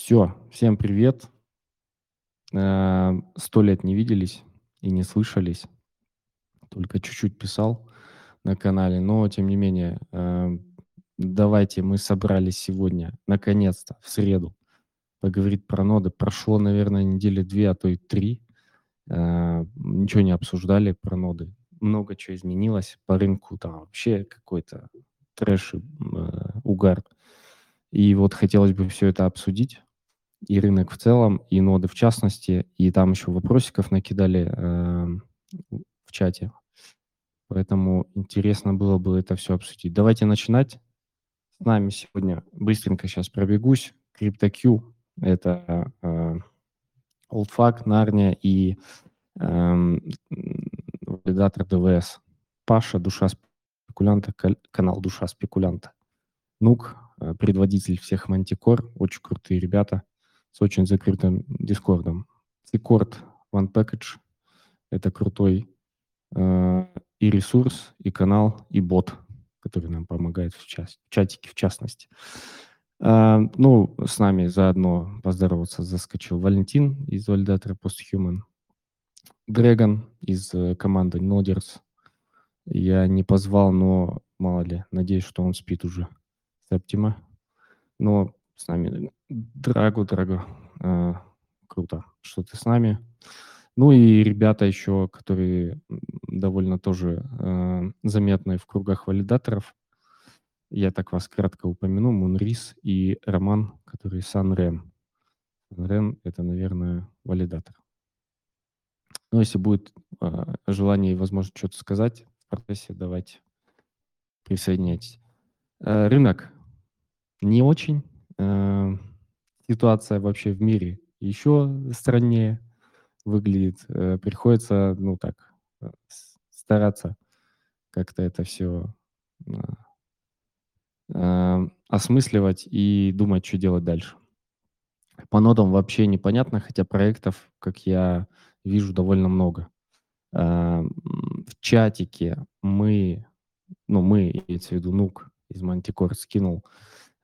Все, всем привет. Э, Сто лет не виделись и не слышались. Только чуть-чуть писал на канале, но тем не менее, э, давайте мы собрались сегодня, наконец-то, в среду, поговорить про ноды. Прошло, наверное, недели две, а то и три. Э, Ничего не обсуждали про ноды. Много чего изменилось по рынку, там вообще какой-то трэш, и, угар. И вот хотелось бы все это обсудить, и рынок в целом, и ноды в частности, и там еще вопросиков накидали э, в чате. Поэтому интересно было бы это все обсудить. Давайте начинать. С нами сегодня быстренько сейчас пробегусь. CryptoQ – это э, OldFact, Нарния и эм, валидатор ДВС. Паша, душа спекулянта, канал Душа спекулянта. Нук, э, предводитель всех мантикор, очень крутые ребята с очень закрытым дискордом. Цикорд One Package – это крутой э, и ресурс, и канал, и бот, который нам помогает в, час- в чатике в частности. Э, ну, с нами заодно поздороваться заскочил Валентин из валидатора Posthuman, Дрэгон из э, команды Noders. Я не позвал, но мало ли, надеюсь, что он спит уже. Септима. Но с нами Драго, Драго. э, круто, что ты с нами. Ну и ребята еще, которые довольно тоже э, заметны в кругах валидаторов. Я так вас кратко упомяну. Мунрис и Роман, который Санрен. Санрен – это, наверное, валидатор. Ну, если будет э, желание и возможность что-то сказать в процессе, давайте присоединяйтесь. Э, рынок не очень. Э, ситуация вообще в мире еще страннее выглядит. Э, приходится, ну так, э, стараться как-то это все осмысливать и думать, что делать дальше. По нодам вообще непонятно, хотя проектов, как я вижу, довольно много. В чатике мы, ну мы, имеется в виду Нук из Мантикор, скинул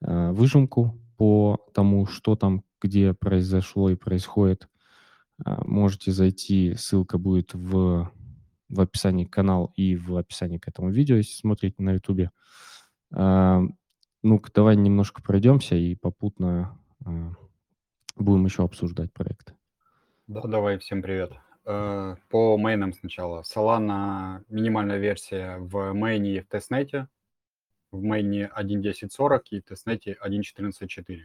выжимку по тому, что там, где произошло и происходит. А, Можете зайти, ссылка будет в, в описании к каналу и в описании к этому видео, если смотрите на ютубе. А, Ну-ка, давай немножко пройдемся и попутно а, будем еще обсуждать проект. Да, давай, всем привет. Э, По мейнам сначала. Solana минимальная версия в мейне и в тестнете. В мейне 1.10.40 и тестнете 1.14.4.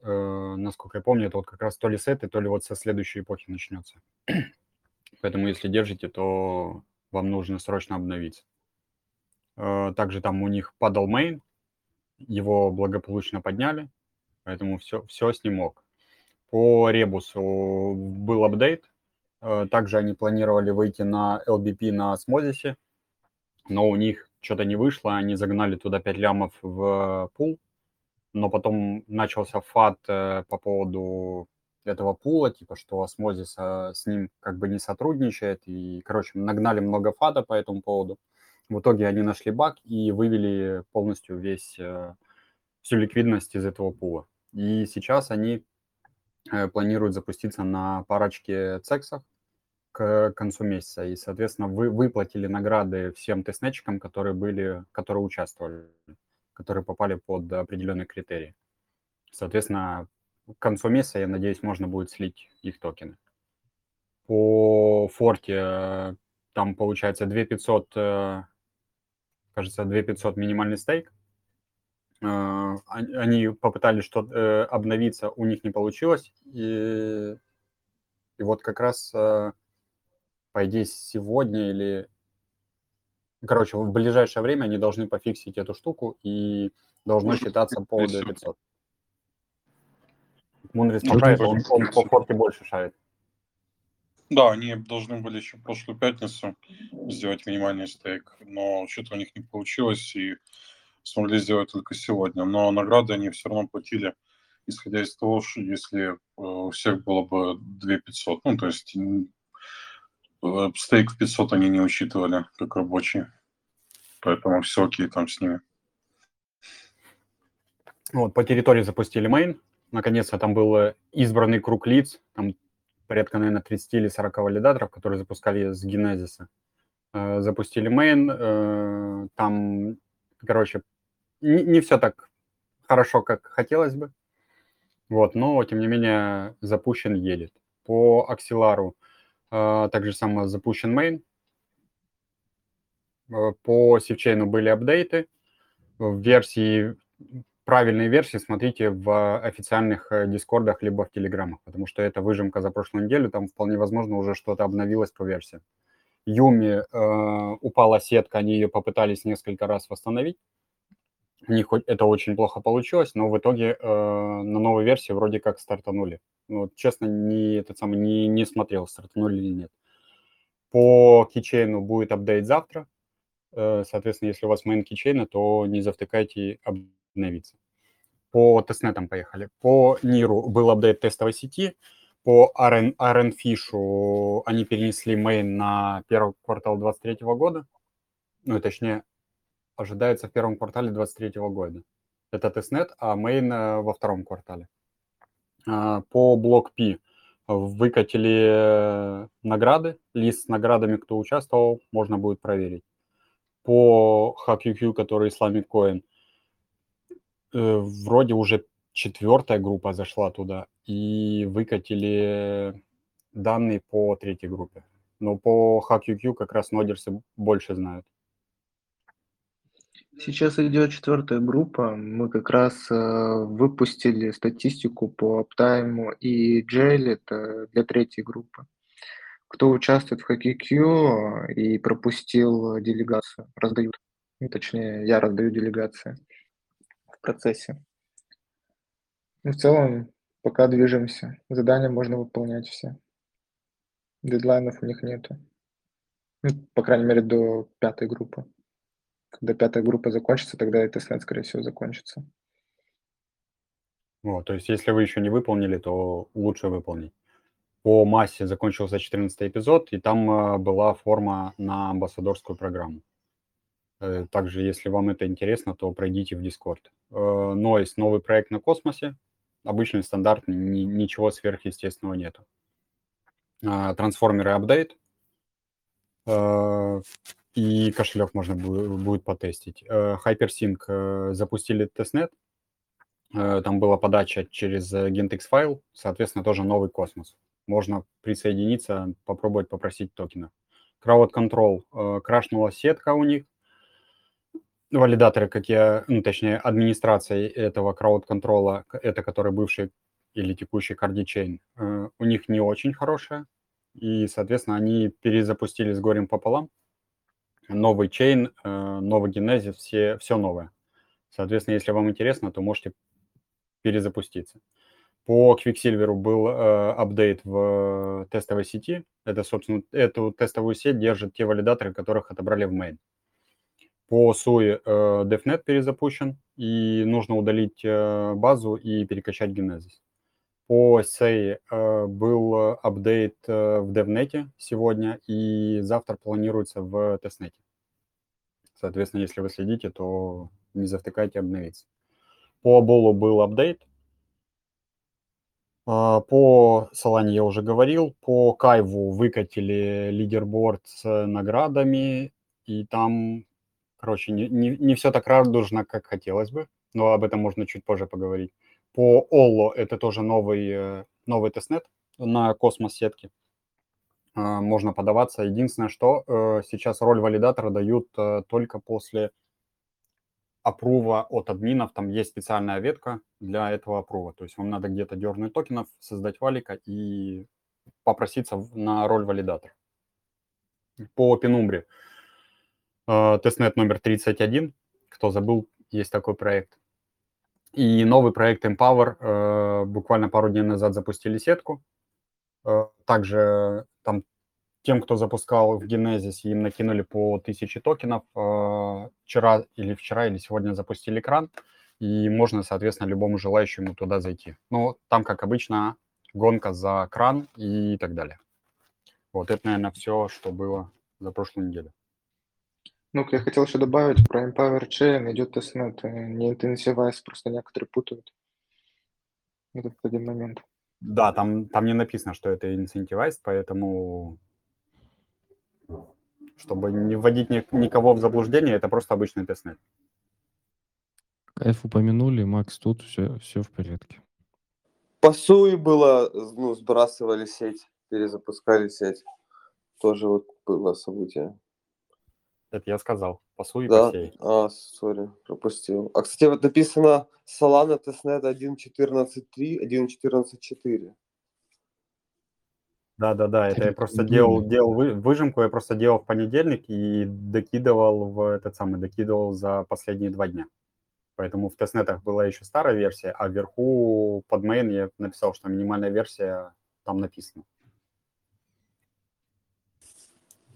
Э, Насколько я помню, это вот как раз то ли с этой, то ли вот со следующей эпохи начнется. Поэтому если держите, то вам нужно срочно обновиться. Э, Также там у них падал main, его благополучно подняли, поэтому все, все с ним ок. По ребусу был апдейт. Э, Также они планировали выйти на LBP на Осмозисе, но у них что-то не вышло. Они загнали туда 5 лямов в пул, но потом начался FUD э, по поводу этого пула, типа, что Осмозис э, с ним как бы не сотрудничает. И, короче, нагнали много FUD а по этому поводу. В итоге они нашли баг и вывели полностью весь, э, всю ликвидность из этого пула. И сейчас они планируют запуститься на парочке цексах к концу месяца. И, соответственно, вы выплатили награды всем тестнетчикам, которые были, которые участвовали, которые попали под определенные критерии. Соответственно, к концу месяца, я надеюсь, можно будет слить их токены. По форте там получается 2500, э, кажется, 2500 минимальный стейк. Э, он- Они попытались что э, обновиться, у них не получилось. И, и вот как раз, по идее, сегодня или... Короче, в ближайшее время они должны пофиксить эту штуку и должно считаться по Если- 2500. Мунрис поправит, он, он по форте больше шарит. Да, они должны были еще прошлую пятницу сделать минимальный стейк, но что-то у них не получилось и смогли сделать только сегодня. Но награды они все равно платили, исходя из того, что если э, у всех было бы 2 500, ну, то есть стейк в 500 они не учитывали как рабочий, поэтому все окей там с ними. Вот, по территории запустили мейн. наконец-то там был избранный круг лиц, там порядка, наверное, 30 или 40 валидаторов, которые запускали с Genesis. Э, запустили э, там, короче, не, все так хорошо, как хотелось бы. Вот, но, тем не менее, запущен едет. По э, также само запущен main. По Сивчейну были апдейты. В версии, правильной версии смотрите в официальных дискордах либо в телеграммах, потому что это выжимка за прошлую неделю, там вполне возможно уже что-то обновилось по версии. Юми э, упала сетка, они ее попытались несколько раз восстановить. У них это очень плохо получилось, но в итоге э, на новой версии вроде как стартанули. Ну, вот, честно, не, этот самый, не, не смотрел, стартанули или нет. По кичейну будет апдейт завтра. Э, соответственно, если у вас main кичейна, то не завтыкайте обновиться. По тестнетам поехали. По Ниру был апдейт тестовой сети. По RN, RN Fish они перенесли main на первый квартал 2023 года. Ну, точнее, ожидается в первом квартале 2023 года. Это тестнет, а main э, во втором квартале. А, по блок P выкатили э, награды, лист с наградами, кто участвовал, можно будет проверить. По HackUQ, который Islamic Coin, э, вроде уже четвертая группа зашла туда и выкатили данные по третьей группе. Но по HackUQ как раз нодерсы больше знают. Сейчас идет четвертая группа. Мы как раз э, выпустили статистику по аптайму и джейл, это для третьей группы. Кто участвует в HackIQ и пропустил делегацию, раздают. Ну, точнее, я раздаю делегации в процессе. Ну, в целом, пока движемся. Задания можно выполнять все. Дедлайнов у них нету. Ну, по крайней мере, до пятой группы. Когда пятая группа закончится, тогда и тестнет, скорее всего, закончится. Вот, то есть, если вы еще не выполнили, то лучше выполнить. По массе закончился 14 эпизод, и там э, была форма на амбассадорскую программу. Э, также, если вам это интересно, то пройдите в Discord. Э, Nois, новый проект на космосе обычный стандарт, ни, ничего сверхъестественного нету. Трансформеры апдейт, и кошелек можно будет потестить. А, Hypersign запустили тестнет, там была подача через Gentex файл, соответственно, тоже новый космос. Можно присоединиться, попробовать попросить токена. Crowd Control, крашнула сетка у них, валидаторы, как я, ну, точнее, администрация этого крауд-контрола, это который бывший или текущий э, у них не очень хорошая, и, соответственно, они перезапустили с горем пополам. Новый чейн, э, новый генезис, все, все новое. Соответственно, если вам интересно, то можете перезапуститься. По Quicksilver был э, апдейт в тестовой сети. Это, собственно, эту тестовую сеть держат те валидаторы, которых отобрали в main. По SUI э, DevNet перезапущен, и нужно удалить э, базу и перекачать Genesis. По SEI э, был апдейт в DevNet сегодня, и завтра планируется в тестнете. Соответственно, если вы следите, то не завтыкайте обновиться. По Оболу был апдейт. По Solana я уже говорил. По Кайву выкатили leaderboard с наградами, и там Короче, не, не, не все так радужно, как хотелось бы, но об этом можно чуть позже поговорить. По Олло это тоже новый, э, новый тестнет на космос-сетке. А, можно подаваться. Единственное, что э, сейчас роль валидатора дают э, только после апрува от админов. Там есть специальная ветка для этого апрува. То есть вам надо где-то дернуть токенов, создать валика и попроситься на роль валидатора. По Пенумбре Э, тестнет номер 31. Кто забыл, есть такой проект. И новый проект Empower э, буквально пару дней назад запустили сетку. Э, также там тем, кто запускал в Genesis, им накинули по 1000 токенов. Вчера или вчера, или сегодня запустили кран, и можно, соответственно, любому желающему туда зайти. Ну, там, как обычно, гонка за кран и так далее. Вот это, наверное, все, что было за прошлую неделю. Ну, я хотел еще добавить, про Empower Chain идет тестнет, не Intensivise, просто некоторые путают. этот один момент. Да, там, там не написано, что это incentivized, поэтому чтобы не вводить ни- никого в заблуждение, это просто обычный тестнет. Kyve упомянули, Макс, тут все, все в порядке. По Sui было, ну, сбрасывали сеть, перезапускали сеть. Тоже вот было событие. Это я сказал. По Sui, Да, по всей. а, sorry, пропустил. А, кстати, вот написано Solana testnet 1.14.3, 1.14.4. Да, да, да. Это я просто делал, делал вы- выжимку, я просто делал в понедельник и докидывал в этот самый, докидывал за последние два дня. Поэтому в тестнетах была еще старая версия, а вверху под main я написал, что минимальная версия там написана.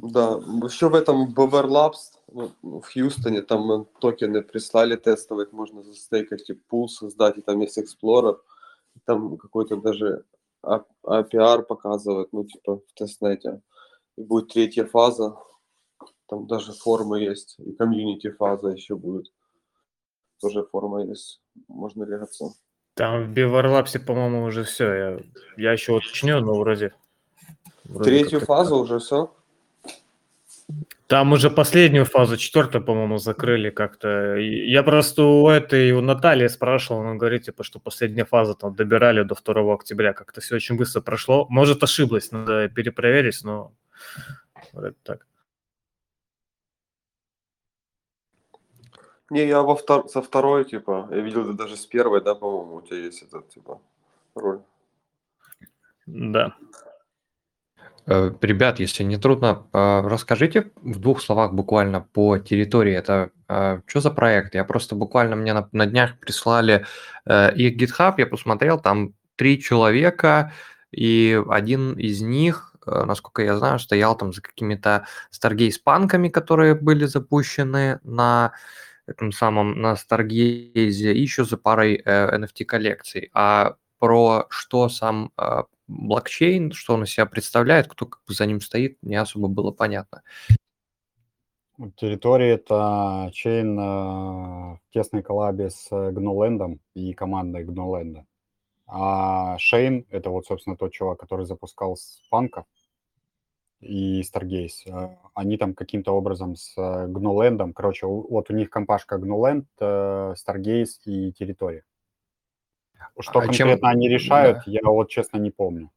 Да, еще в этом Bover Labs ну, в Хьюстоне там э, токены прислали тестовые, их можно застейкать и пул создать, и там есть Explorer, там какой-то даже А- APR показывает, ну типа в тестнете. И будет третья фаза, там даже форма есть, и комьюнити фаза еще будет. Тоже форма есть, можно легаться. Там в Биварлапсе, по-моему, уже все. Я, я еще уточню, но вроде... вроде Третью фазу так. уже все? Там уже последнюю фазу, четвертую, по-моему, закрыли как-то. Я просто у этой, у Натальи спрашивал, она говорит, типа, что последняя фаза там добирали до 2 октября. Как-то все очень быстро прошло. Может, ошиблась, надо перепроверить, но вроде так. Не, я во втор... со второй, типа, я видел это даже с первой, да, по-моему, у тебя есть этот, типа, роль. Да. Э, Ребят, если не трудно, э, расскажите в двух словах буквально по территории. Это что за проект? Я просто буквально мне на, на днях прислали э, их GitHub, я посмотрел, там три человека, и один из них, э, насколько я знаю, стоял там за какими-то Stargaze-панками, которые были запущены на этом самом, на Stargaze, еще за парой э, NFT-коллекций. А про что сам э, блокчейн, что он из себя представляет, кто как бы за ним стоит, не особо было понятно. Территория – это чейн э, в тесной коллабе с Гнулендом и командой Гнуленда. А Шейн – это вот, собственно, тот чувак, который запускал с панка и Stargaze. Э, Они там каким-то образом с э, Гнулендом, короче, вот у них компашка э, Stargaze и территория. Что А чем- конкретно они решают, да. я вот честно не помню.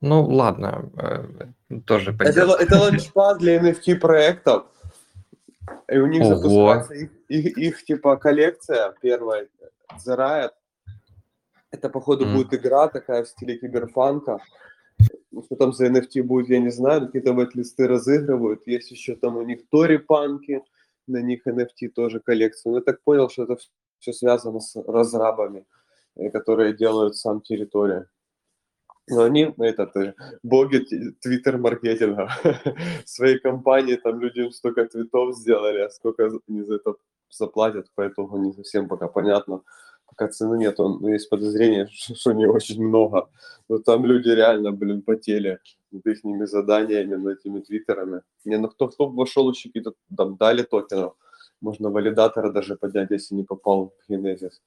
Ну, ладно, э, тоже Это, пойдет. л- это ланчпад для NFT проектов. И у них Ого. запускается их, их, их, типа коллекция первая, The Riot. Это, походу, Мгм. будет игра такая в стиле киберпанка. Ну, Что там за NFT будет, я не знаю. Какие-то листы разыгрывают. Есть еще там у них Тори панки, на них NFT тоже коллекция. Но я так понял, что это все связано с разрабами, э, которые делают сам территорию. Но они, этот, э, боги твиттер-маркетинга. Своей компании, там люди им столько твитов сделали, а сколько они за это заплатят, поэтому не совсем пока понятно. Пока цены нет, но есть подозрение, что не очень много. Но там люди реально, блин, потели над их заданиями, над этими твиттерами. Не, ну кто, кто вошел еще какие-то там дали токенов. Можно валидатора даже поднять, если не попал в Генезис.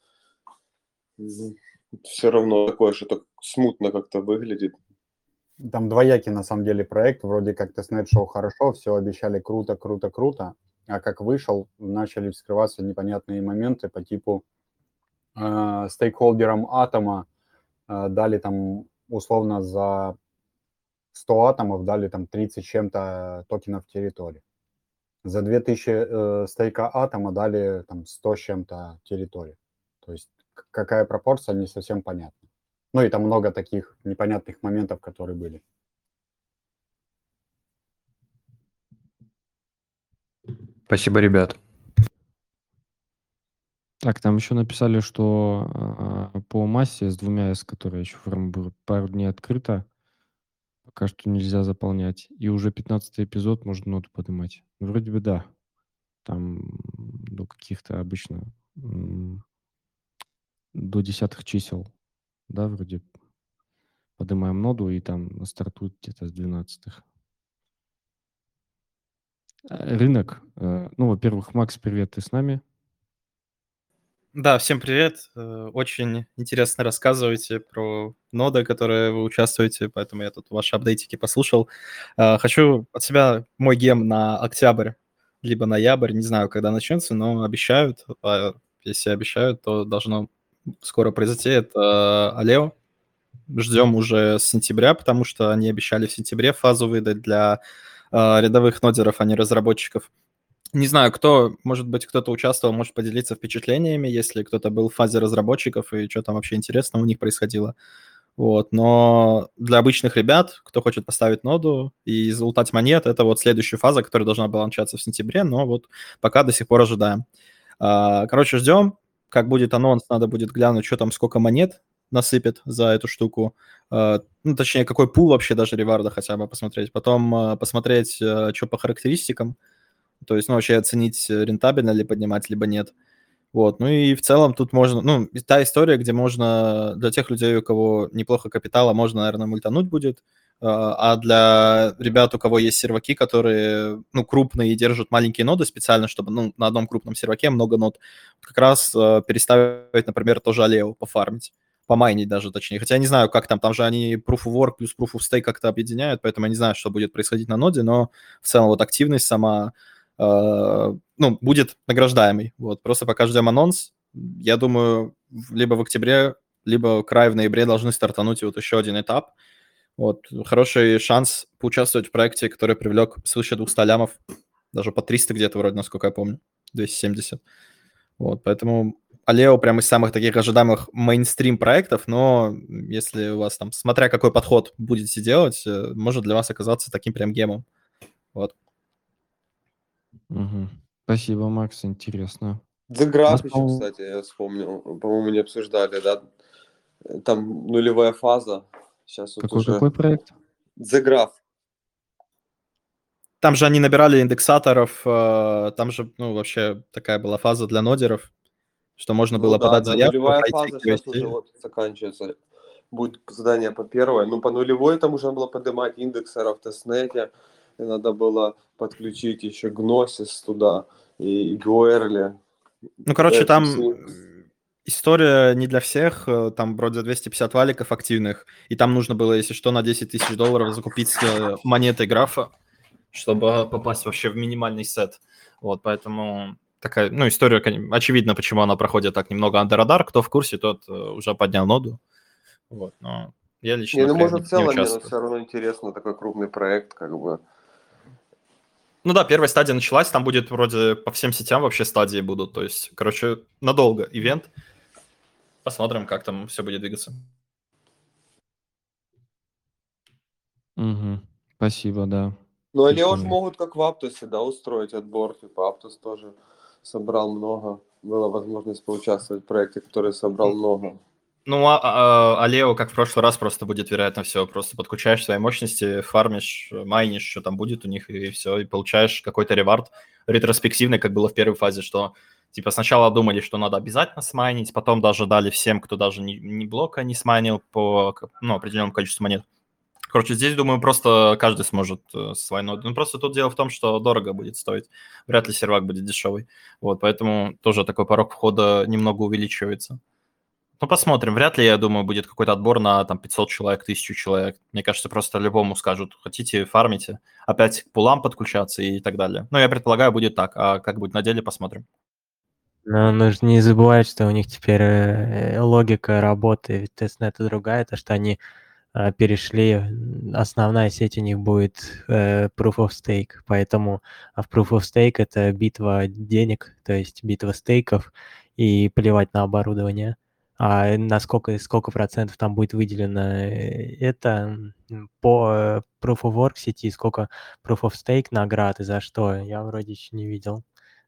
Все равно такое, что так смутно как-то выглядит. Там двоякий на самом деле проект, вроде как тестнет шел хорошо, все обещали круто, круто, круто, а как вышел, начали вскрываться непонятные моменты по типу э, стейкхолдерам Атома э, дали там условно за 100 атомов дали там 30 с чем-то токенов территории. За 2000 э, стейка Атома дали там 100 с чем-то территории. То есть какая пропорция, не совсем понятно. Ну и там много таких непонятных моментов, которые были. Спасибо, ребят. Так, там еще написали, что а, по массе с двумя S, которая еще форма была пару дней открыта, пока что нельзя заполнять. И уже 15 эпизод можно ноту поднимать. Вроде бы да. Там до каких-то обычно до десятых чисел, да, вроде поднимаем ноду и там стартует где-то с 12 Рынок. э, Ну, во-первых, Макс, привет, ты с нами? Да, всем привет. Э, очень интересно рассказываете про ноды, которые вы участвуете, поэтому я тут ваши апдейтики послушал. Э, хочу от себя мой гем на октябрь, либо ноябрь, не знаю, когда начнется, но обещают. А если обещают, то должно скоро произойти. Это Алео. Ждем уже с сентября, потому что они обещали в сентябре фазу выдать для э, рядовых нодеров, а не разработчиков. Не знаю, кто, может быть, кто-то участвовал, может поделиться впечатлениями, если кто-то был в фазе разработчиков и что там вообще интересно у них происходило. Вот, но для обычных ребят, кто хочет поставить ноду и залутать монет, это вот следующая фаза, которая должна была начаться в сентябре, но вот пока до сих пор ожидаем. А, короче, ждем, как будет анонс, надо будет глянуть, что там, сколько монет насыпет за эту штуку. А, ну, точнее, какой пул вообще даже реварда хотя бы посмотреть. Потом а, посмотреть, что по характеристикам, то есть, ну, вообще оценить, э, рентабельно ли поднимать, либо нет. Вот, ну и в целом тут можно, ну, та история, где можно для тех людей, у кого неплохо капитала, можно, наверное, мультануть будет, а, а для ребят, у кого есть серваки, которые, ну, крупные и держат маленькие ноды специально, чтобы, ну, на одном крупном серваке много нод, как раз э, переставить, например, тоже Алео пофармить, помайнить даже, точнее. Хотя я не знаю, как там, там же они Proof of Work плюс Proof of Stake как-то объединяют, поэтому я не знаю, что будет происходить на ноде, но в целом вот активность сама Э, ну, будет награждаемый. Вот, просто пока ждем анонс. Я думаю, либо в октябре, либо край в ноябре должны стартануть вот еще один этап. Вот, хороший шанс поучаствовать в проекте, который привлек свыше 200 лямов, даже по 300 где-то вроде, насколько я помню, 270. Вот, поэтому Алео прям из самых таких ожидаемых мейнстрим проектов, но если у вас там, смотря какой подход будете делать, э, может для вас оказаться таким прям гемом. Вот. Мгм. Спасибо, Макс, интересно. The У Graph нас, еще, по-моему, кстати, я вспомнил. По-моему, не обсуждали, да? Там нулевая фаза. Сейчас вот уже... какой-какой проект? The Graph. Там же они набирали индексаторов, э, там же, ну, вообще такая была фаза для нодеров, что можно Ну было да, подать да, заявку, нулевая пройти фаза сейчас уже вот заканчивается. Будет задание по первой. Ну, по нулевой там уже было поднимать индексеров в тестнете. И надо было подключить еще Gnosis туда и Guerli. Ну, короче, там э, история не для всех, э, там вроде 250 валиков активных, и там нужно было, если что, на 10 тысяч долларов закупить э, монеты графа, чтобы попасть вообще в минимальный сет. Вот, поэтому такая, ну, история, очевидно, почему она проходит так немного radar. Кто в курсе, тот уже поднял ноду. Вот, но я лично Не, ну может в целом, не не, но участвую. все равно интересно, такой крупный проект, как бы. Ну да, первая стадия началась, там будет вроде по всем сетям вообще стадии будут, то есть, короче, надолго ивент. Посмотрим, как там все будет двигаться. Мгм. Спасибо, да. Ну, они уж Прикольно. могут как в Аптосе, да, устроить отбор. Типа Аптос тоже собрал много. Была возможность поучаствовать в проекте, который собрал много. Ну, а, а, а Лео, как в прошлый раз, просто будет, вероятно, все. Просто подключаешь свои мощности, фармишь, майнишь, что там будет у них, и все, и получаешь какой-то ревард ретроспективный, как было в первой фазе, что типа сначала думали, что надо обязательно смайнить, потом даже дали всем, кто даже ни, ни блока не смайнил по ну, определенному количеству монет. Короче, здесь, думаю, просто каждый сможет э, своей ноды. Ну, просто тут дело в том, что дорого будет стоить. Вряд ли сервак будет дешевый. Вот, поэтому тоже такой порог входа немного увеличивается. Ну, посмотрим. Вряд ли, я думаю, будет какой-то отбор на там 500 человек, 1000 человек. Мне кажется, просто любому скажут, хотите, фармите. Опять к пулам подключаться и так далее. Ну, я предполагаю, будет так. А как будет на деле, посмотрим. Но нужно не забывать, что у них теперь э, логика работы тестнета другая, то что они э, перешли, основная сеть у них будет э, Proof of Stake, поэтому а в Proof of Stake это битва денег, то есть битва стейков, и плевать на оборудование. А на сколько, сколько процентов там будет выделено э, это по э, Proof of Work сети, сколько Proof of Stake наград и за что, я вроде еще не видел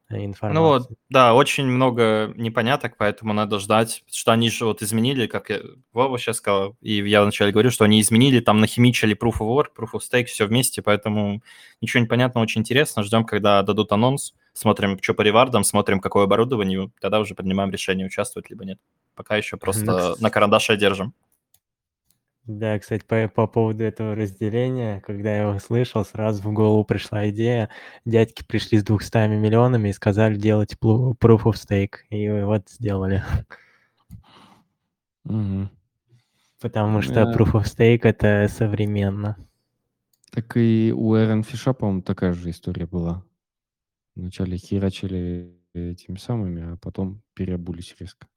э, информации. Ну вот, да, очень много непоняток, поэтому надо ждать, потому что они же вот изменили, как я, Вова сейчас сказал, и я вначале говорю, что они изменили, там нахимичили Proof of Work, Proof of Stake, все вместе, поэтому ничего не понятно, очень интересно, ждем, когда дадут анонс, смотрим, что по ревардам, смотрим, какое оборудование, тогда уже принимаем решение, участвовать либо нет. Пока еще просто Ну, на карандаше держим. Да, кстати, по, по поводу этого разделения, когда я его слышал, сразу в голову пришла идея. Дядьки пришли с 200 миллионами и сказали делать proof of stake. И вот сделали. Мгм. Потому что Э, proof of stake это современно. Так и у Эрен Фиша, по-моему, такая же история была. Вначале херачили этими самыми, а потом переобулись резко.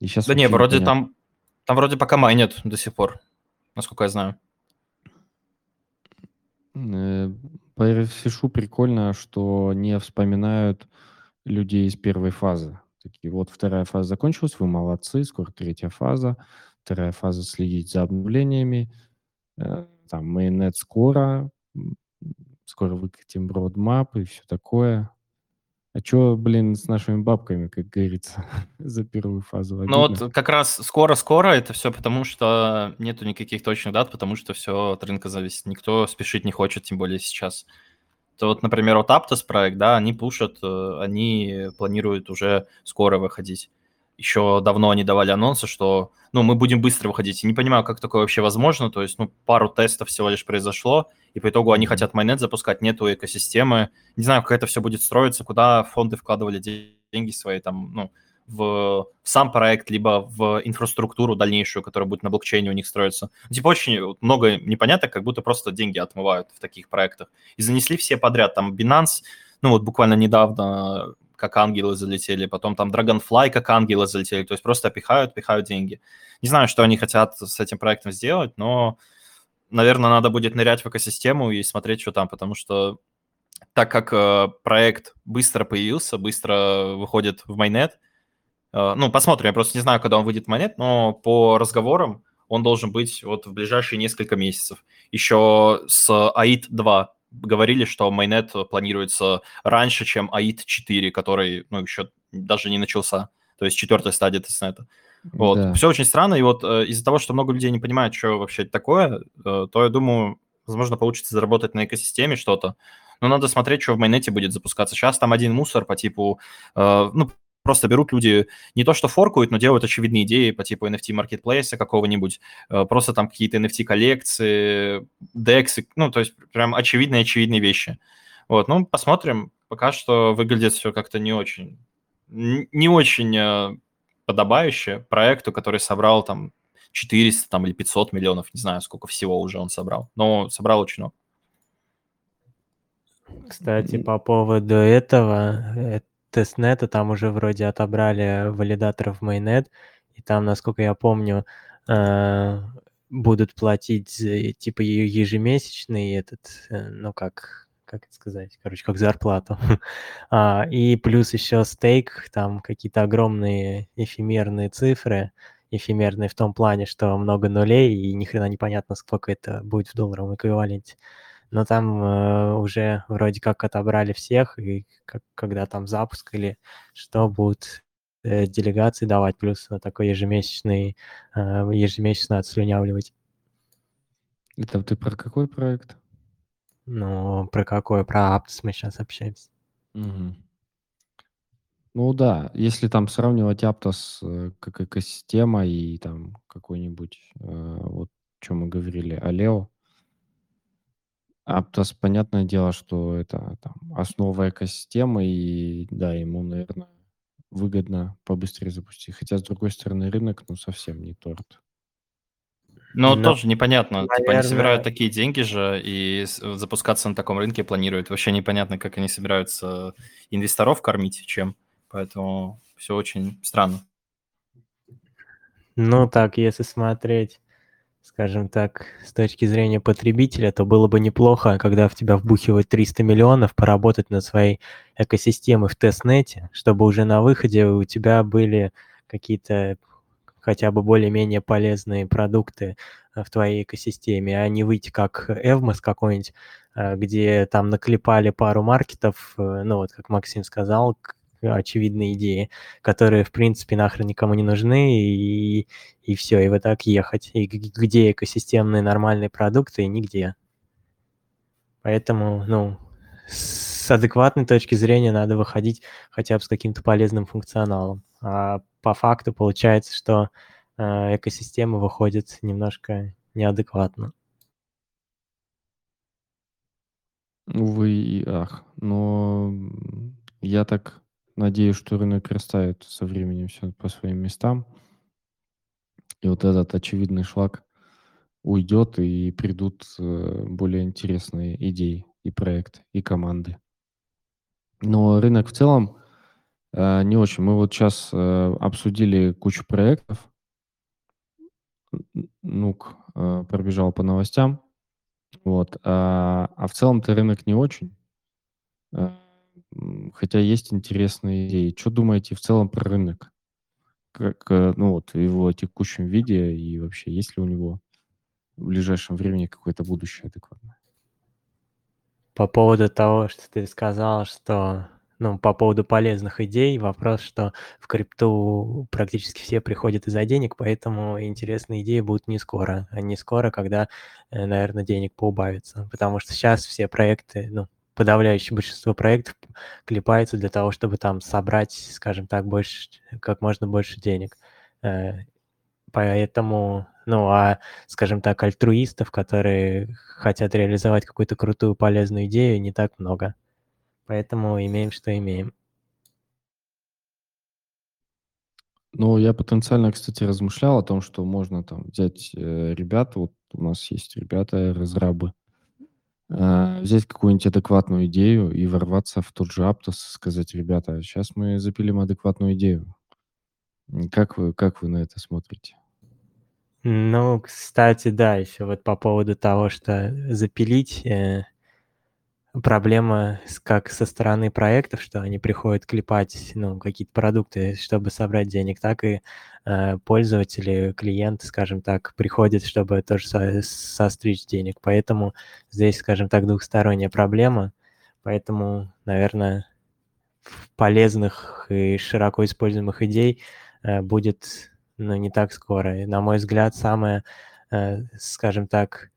И сейчас Да не, вроде непонятно. там, там вроде пока майнят до сих пор, насколько я знаю. Э, По Эрфишу прикольно, что не вспоминают людей из первой фазы. Такие, вот вторая фаза закончилась, вы молодцы, скоро третья фаза. Вторая фаза следить за обновлениями. Э, Там майонет скоро. Скоро выкатим roadmap и все такое. А что, блин, с нашими бабками, как говорится, за первую фазу Ну обидно? вот как раз скоро-скоро это все потому, что нету никаких точных дат, потому что все от рынка зависит. Никто спешить не хочет, тем более сейчас. То вот, например, вот Aptos проект, да, они пушат, э, они планируют уже скоро выходить. Еще давно они давали анонсы, что, ну, мы будем быстро выходить. И не понимаю, как такое вообще возможно. То есть, ну, пару тестов всего лишь произошло, и по итогу они хотят майнет запускать, нету экосистемы. Не знаю, как это все будет строиться, куда фонды вкладывали де- деньги свои, там, ну, в, сам проект, либо в инфраструктуру дальнейшую, которая будет на блокчейне у них строиться. Ну, Типа очень много непоняток, как будто просто деньги отмывают в таких проектах. И занесли все подряд. Там Binance, ну вот буквально недавно как ангелы залетели, потом там Dragonfly как ангелы залетели, то есть просто пихают, пихают деньги. Не знаю, что они хотят с этим проектом сделать, но, наверное, надо будет нырять в экосистему и смотреть, что там, потому что так как э, проект быстро появился, быстро выходит в майнет, э, ну, посмотрим, я просто не знаю, когда он выйдет в майнет, но по разговорам он должен быть вот в ближайшие несколько месяцев. Еще с AIT 2 говорили, что майнет планируется раньше, чем AIT 4, который, ну, еще даже не начался, то есть четвертая стадия тестнета. Вот. Да. Все очень странно, и вот э, из-за того, что много людей не понимают, что вообще это такое, э, то я думаю, возможно, получится заработать на экосистеме что-то. Но надо смотреть, что в майнете будет запускаться. Сейчас там один мусор по типу, э, ну, просто берут люди, не то что форкуют, но делают очевидные идеи по типу NFT маркетплейса какого-нибудь, э, просто там какие-то NFT коллекции, DEX, ну, то есть прям очевидные-очевидные вещи. Вот, ну, посмотрим. Пока что выглядит все как-то не очень, не очень э, подобающе проекту, который собрал там 400 там, или 500 миллионов, не знаю, сколько всего уже он собрал, но собрал очень много. Кстати, по поводу этого, э, тестнета, там уже вроде отобрали валидаторов майнет, и там, насколько я помню, э, будут платить типа ежемесячный этот, э, ну как, как это сказать, короче, как зарплату. А, и плюс еще стейк, там какие-то огромные эфемерные цифры, эфемерные в том плане, что много нулей, и ни хрена непонятно, сколько это будет в долларовом эквиваленте. Но там э, уже вроде как отобрали всех, и как, когда там запуск или что будут э, делегации давать, плюс на такой ежемесячный, э, ежемесячно отслюнявливать. Это ты про какой проект? Ну, про какой? Про Aptos мы сейчас общаемся. Мгм. Ну да, если там сравнивать Aptos э, как экосистема и там какой-нибудь, э, вот что мы говорили, Алео, Aptos, понятное дело, что это там основа экосистемы, и да, ему, наверное, выгодно побыстрее запустить. Хотя, с другой стороны, рынок, ну, совсем не торт. Но Но, тоже непонятно. Типа они наверное, собирают такие деньги же и с- запускаться на таком рынке планируют. Вообще непонятно, как они собираются инвесторов кормить, чем. Поэтому все очень странно. ну так, если смотреть, скажем так, с точки зрения потребителя, то было бы неплохо, когда в тебя вбухивают 300 миллионов, поработать над своей экосистемой в тестнете, чтобы уже на выходе у тебя были какие-то хотя бы более-менее полезные продукты э, в твоей экосистеме, а не выйти как Эвмос какой-нибудь, э, где там наклепали пару маркетов, э, ну вот как Максим сказал, очевидные идеи, которые, в принципе, нахрен никому не нужны, и, и все, и вот так ехать. И где экосистемные нормальные продукты, нигде. Поэтому, ну, с адекватной точки зрения надо выходить хотя бы с каким-то полезным функционалом. А по факту получается, что э, экосистема выходит немножко неадекватно. Увы и ах. Но я так надеюсь, что рынок расставит со временем все по своим местам. И вот этот очевидный шаг уйдет, и придут э, более интересные идеи и проекты, и команды. Но рынок в целом э, не очень. Мы вот сейчас э, обсудили кучу проектов. Нук пробежал по новостям. Вот. А, а в целом-то рынок не очень. Хотя есть интересные идеи. Что думаете в целом про рынок? Как, ну вот, в его текущем виде и вообще есть ли у него в ближайшем времени какое-то будущее адекватное? По поводу того, что ты сказал, что ну, по поводу полезных идей, вопрос, что в крипту практически все приходят из-за денег, поэтому интересные идеи будут не скоро, а не скоро, когда, э, наверное, денег поубавится. Потому что сейчас все проекты, ну, подавляющее большинство проектов клепается для того, чтобы там собрать, скажем так, больше, как можно больше денег. Э, поэтому, ну, а, скажем так, альтруистов, которые хотят реализовать какую-то крутую полезную идею, не так много. Поэтому имеем, что имеем. Ну, я потенциально, кстати, размышлял о том, что можно там взять э, ребят, вот у нас есть ребята, разрабы, взять какую-нибудь адекватную идею и ворваться в тот же Аптос, сказать, ребята, сейчас мы запилим адекватную идею. Как вы, как вы на это смотрите? Ну, кстати, да, еще вот по поводу того, что запилить, э, проблема как со стороны проектов, что они приходят клепать, ну, какие-то продукты, чтобы собрать денег, так и э, пользователи, клиенты, скажем так, приходят, чтобы тоже со состричь денег. Поэтому здесь, скажем так, двухсторонняя проблема. Поэтому, наверное, полезных и широко используемых идей э, будет, ну, не так скоро. И, на мой взгляд, самое, э, скажем так,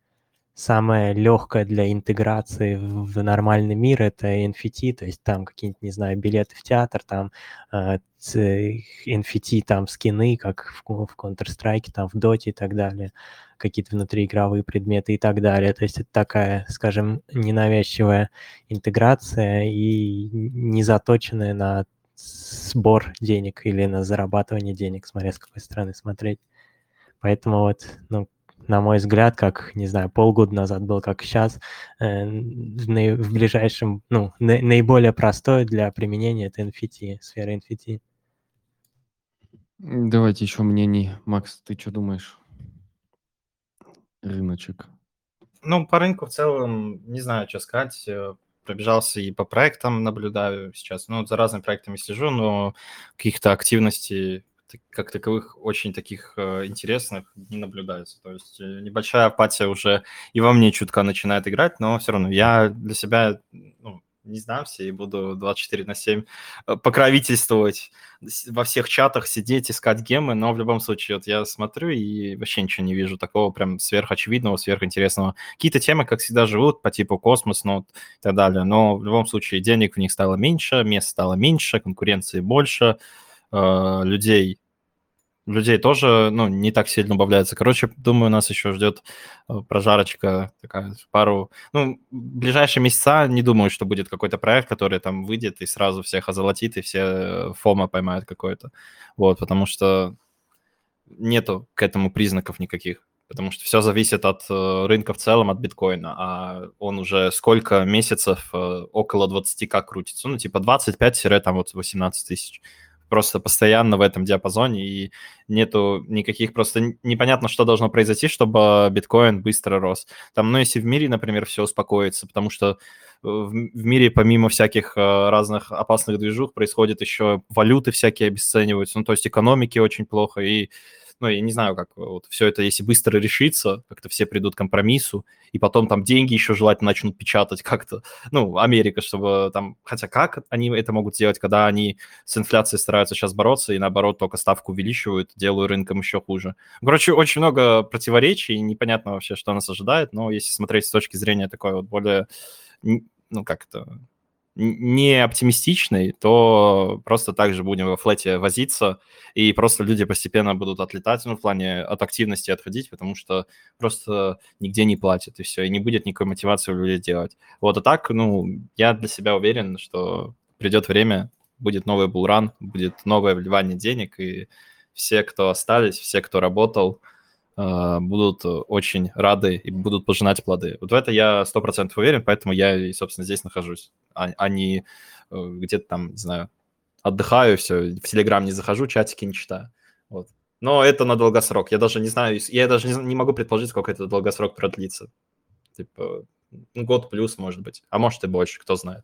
самое легкое для интеграции в нормальный мир это NFT, то есть там какие-нибудь, не знаю, билеты в театр, там э, NFT, там скины, как в, в Counter-Strike, там в Dota и так далее, какие-то внутриигровые предметы и так далее. То есть это такая, скажем, ненавязчивая интеграция и не заточенная на сбор денег или на зарабатывание денег, смотря с какой стороны смотреть. Поэтому вот, ну, на мой взгляд, как, не знаю, полгода назад был, как сейчас, э, в ближайшем, ну, наиболее простое для применения это NFT, сфера NFT. Давайте еще мнений. Макс, ты что думаешь? Рыночек. Ну, по рынку в целом, не знаю, что сказать. Э, пробежался и по проектам наблюдаю сейчас. Ну, за разными проектами слежу, но каких-то активностей как таковых очень таких э, интересных не наблюдается. То есть э, небольшая апатия уже и во мне чутка начинает играть, но все равно я для себя ну, не сдамся и буду 24 на 7 э, покровительствовать во всех чатах, сидеть, искать гемы, но в любом случае вот я смотрю и вообще ничего не вижу такого прям сверхочевидного, сверхинтересного. Какие-то темы, как всегда, живут по типу космос, ну, и так далее, но в любом случае денег в них стало меньше, мест стало меньше, конкуренции больше, людей людей тоже, ну, не так сильно убавляется. Короче, думаю, нас еще ждет э, прожарочка такая, пару... Ну, ближайшие месяца не думаю, что будет какой-то проект, который там выйдет и сразу всех озолотит, и все э, фома поймают какой-то. Вот, потому что нету к этому признаков никаких. Потому что все зависит от э, рынка в целом, от биткоина. А он уже сколько месяцев около 20к крутится. Ну, типа 25-18 тысяч просто постоянно в этом диапазоне, и нету никаких, просто непонятно, что должно произойти, чтобы биткоин быстро рос. Там, ну, если в мире, например, все успокоится, потому что э, в, мире помимо всяких э, разных опасных движух происходит еще валюты всякие обесцениваются, ну, то есть экономики очень плохо, и ну, я не знаю, как вот все это, если быстро решится, как-то все придут к компромиссу, и потом там деньги еще желательно начнут печатать как-то, ну, Америка, чтобы там, хотя как они это могут сделать, когда они с инфляцией стараются сейчас бороться, и наоборот только ставку увеличивают, делают рынком еще хуже. Короче, очень много противоречий, непонятно вообще, что нас ожидает, но если смотреть с точки зрения такой вот более, ну, как это, не оптимистичный, то просто так же будем во флете возиться, и просто люди постепенно будут отлетать, ну, в плане от активности отходить, потому что просто нигде не платят, и все, и не будет никакой мотивации у людей делать. Вот, а так, ну, я для себя уверен, что придет время, будет новый булран, будет новое вливание денег, и все, кто остались, все, кто работал, будут очень рады и будут пожинать плоды. Вот в это я сто процентов уверен, поэтому я, собственно, здесь нахожусь, а, а не э, где-то там, не знаю, отдыхаю, все, в Телеграм не захожу, чатики не читаю. Вот. Но это на долгосрок. Я даже не знаю, я даже не, не могу предположить, сколько этот долгосрок продлится. Типа, год плюс, может быть. А может и больше, кто знает.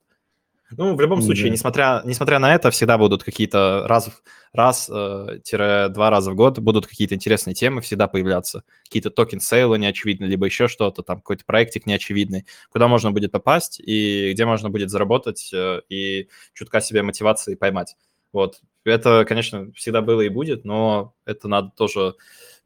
Ну, в любом случае, несмотря, несмотря на это, всегда будут какие-то раз, раз э, раза в год будут какие-то интересные темы всегда появляться. Какие-то токен сейлы неочевидные, либо еще что-то, там какой-то проектик неочевидный, куда можно будет попасть и где можно будет заработать э, и чутка себе мотивации поймать. Вот. Это, конечно, всегда было и будет, но это надо тоже...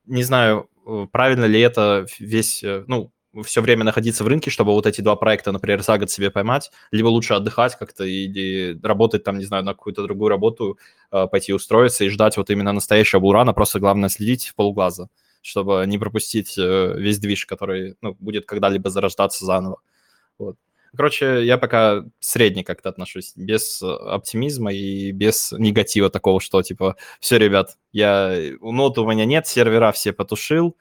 Не знаю, э, правильно ли это весь... Ну, все время находиться в рынке, чтобы вот эти два проекта, например, за год себе поймать, либо лучше отдыхать как-то или работать там, не знаю, на какую-то другую работу, э, пойти устроиться и ждать вот именно настоящего булрана, просто главное следить в полглаза, чтобы не пропустить э, весь движ, который ну, будет когда-либо зарождаться заново. Вот. Короче, я пока средний как-то отношусь, без оптимизма и без негатива такого, что типа, все, ребят, я, нот у меня нет, сервера все потушил,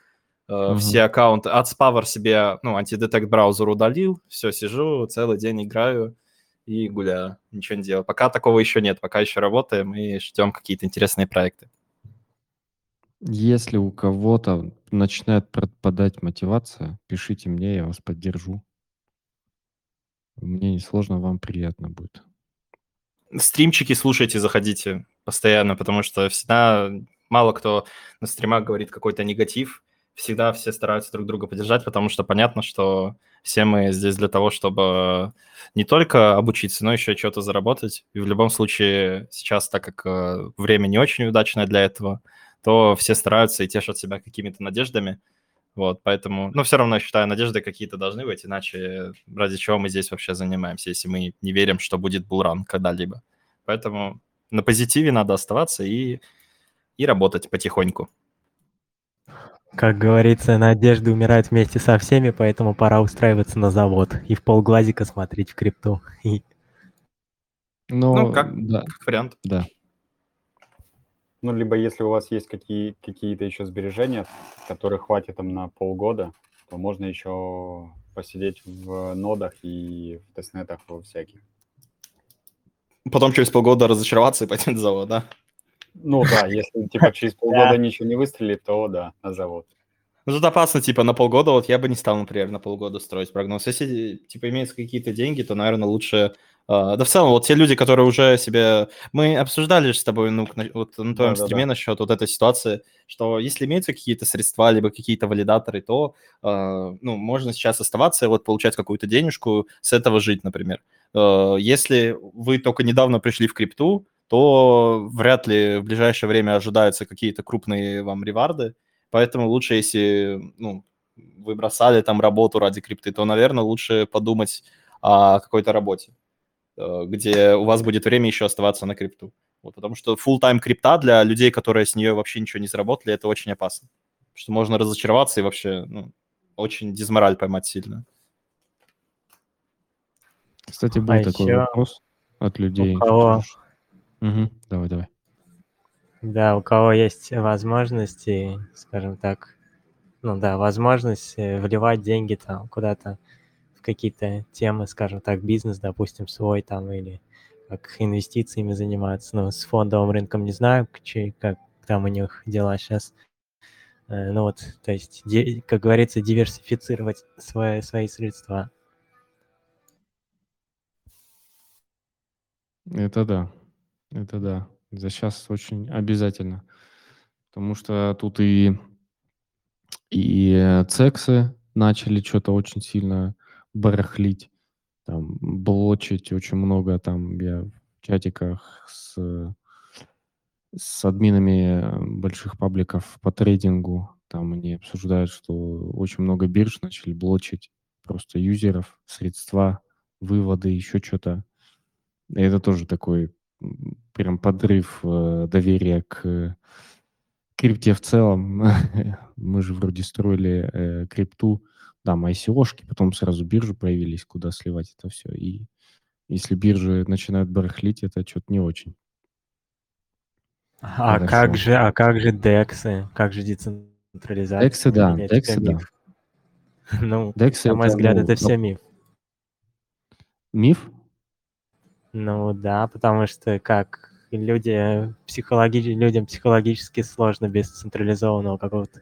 Uh-huh. Все аккаунты, от Spavor себе, ну, антидетект браузер удалил, все, сижу, целый день играю и гуляю, ничего не делаю. Пока такого еще нет, пока еще работаем и ждем какие-то интересные проекты. Если у кого-то начинает пропадать мотивация, пишите мне, я вас поддержу. Мне несложно, вам приятно будет. Стримчики слушайте, заходите постоянно, потому что всегда мало кто на стримах говорит какой-то негатив, всегда все стараются друг друга поддержать, потому что понятно, что все мы здесь для того, чтобы не только обучиться, но еще что-то заработать. И в любом случае сейчас, так как э, время не очень удачное для этого, то все стараются и тешат себя какими-то надеждами. Вот, поэтому, ну, все равно, я считаю, надежды какие-то должны быть, иначе ради чего мы здесь вообще занимаемся, если мы не верим, что будет булран когда-либо. Поэтому на позитиве надо оставаться и, и работать потихоньку. Как говорится, надежда умирает вместе со всеми, поэтому пора устраиваться на завод и в полглазика смотреть в крипту. И... Ну, ну как, да. как вариант. Да. Ну, либо если у вас есть какие, какие-то еще сбережения, которых хватит там на полгода, то можно еще посидеть в нодах и в тестнетах во всяких. Потом через полгода разочароваться и пойти на завод, да? Ну да, если типа через полгода ничего не выстрелит, то да, на завод. Ну, тут опасно, типа, на полгода, вот я бы не стал, например, на полгода строить прогноз. Если, типа, имеются какие-то деньги, то, наверное, лучше... Uh, да в целом, вот те люди, которые уже себе... Мы обсуждали же с тобой, ну, на, вот на твоем да, стриме да, да. насчет вот этой ситуации, что если имеются какие-то средства, либо какие-то валидаторы, то, uh, ну, можно сейчас оставаться и вот получать какую-то денежку, с этого жить, например. Uh, если вы только недавно пришли в крипту, то вряд ли в ближайшее время ожидаются какие-то крупные вам реварды. Поэтому лучше, если ну, вы бросали там работу ради крипты, то, наверное, лучше подумать о какой-то работе, э, где у вас будет время еще оставаться на крипту. Вот, потому что full-time крипта для людей, которые с нее вообще ничего не заработали, это очень опасно. Потому что можно разочароваться и вообще ну, очень дизмораль поймать сильно. Кстати, был а такой еще... вопрос от людей. У кого, Угу. Давай, давай. Да, у кого есть возможности, скажем так, ну да, возможность э, вливать деньги там куда-то в какие-то темы, скажем так, бизнес, допустим, свой там или как инвестициями заниматься. Ну, с фондовым рынком не знаю, как там у них дела сейчас. Э, ну вот, то есть, как говорится, диверсифицировать свои, свои средства. Это да. Это да. За сейчас очень обязательно. Потому что тут и, и цексы начали что-то очень сильно барахлить, там, блочить очень много. Там я в чатиках с, с админами больших пабликов по трейдингу, там они обсуждают, что очень много бирж начали блочить просто юзеров, средства, выводы, еще что-то. Это тоже такой прям подрыв э, доверия к крипте в целом. Мы же вроде строили э, крипту, там ICO-шки, потом сразу биржи появились, куда сливать это все. И если биржи начинают барахлить, это что-то не очень. А Хорошо. как же, а как же дексы, как же децентрализация? Дексы, да, всё да. Ну, Дексы на мой это, взгляд, ну, это все миф. Миф? Ну да, потому что как люди психологи... людям психологически сложно без централизованного какого-то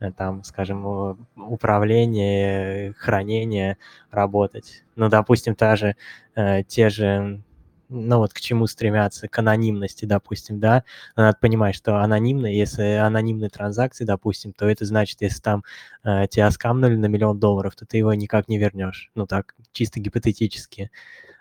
э, там, скажем, управления, хранения работать. Ну, допустим, та же, э, те же, ну вот к чему стремятся, к анонимности, допустим, да, надо понимать, что анонимно, если анонимные транзакции, допустим, то это значит, если там э, тебя скамнули на миллион долларов, то ты его никак не вернешь, ну так, чисто гипотетически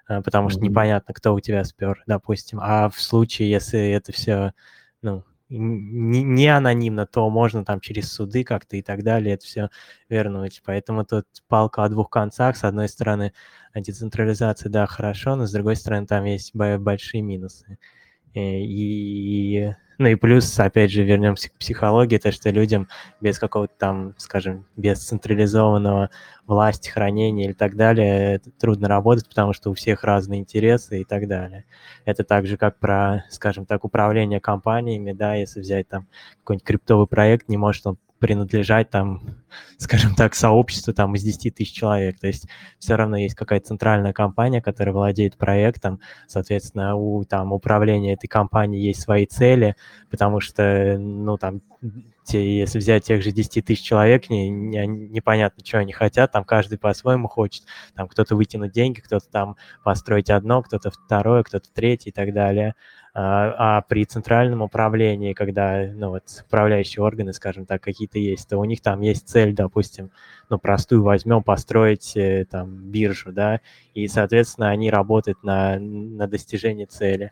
потому что непонятно, кто у тебя спер, допустим. А в случае, если это все, ну, не, не анонимно, то можно там через суды как-то и так далее это все вернуть. Поэтому тут палка о двух концах. С одной стороны, децентрализация, да, хорошо, но с другой стороны, там есть бо- большие минусы. Э, И, ну и плюс, опять же, вернемся к психологии, то, что людям без какого-то там, скажем, без централизованного власти, хранения или так далее, трудно работать, потому что у всех разные интересы и так далее. Это так же, как про, скажем так, управление компаниями, да, если взять там какой-нибудь криптовый проект, не может он принадлежать там, скажем так, сообществу там из 10 тысяч человек. То есть все равно есть какая-то центральная компания, которая владеет проектом, соответственно, у там управления этой компании есть свои цели, потому что, ну, там, те, если взять тех же 10 тысяч человек, не, не- непонятно, что они хотят, там каждый по-своему хочет, там кто-то вытянуть деньги, кто-то там построить одно, кто-то второе, кто-то третье и так далее. А, а при центральном управлении, когда, ну, вот, управляющие органы, скажем так, какие-то есть, то у них там есть цель, допустим, ну, простую возьмем, построить э, там биржу, да, и, соответственно, они работают на, на достижение цели.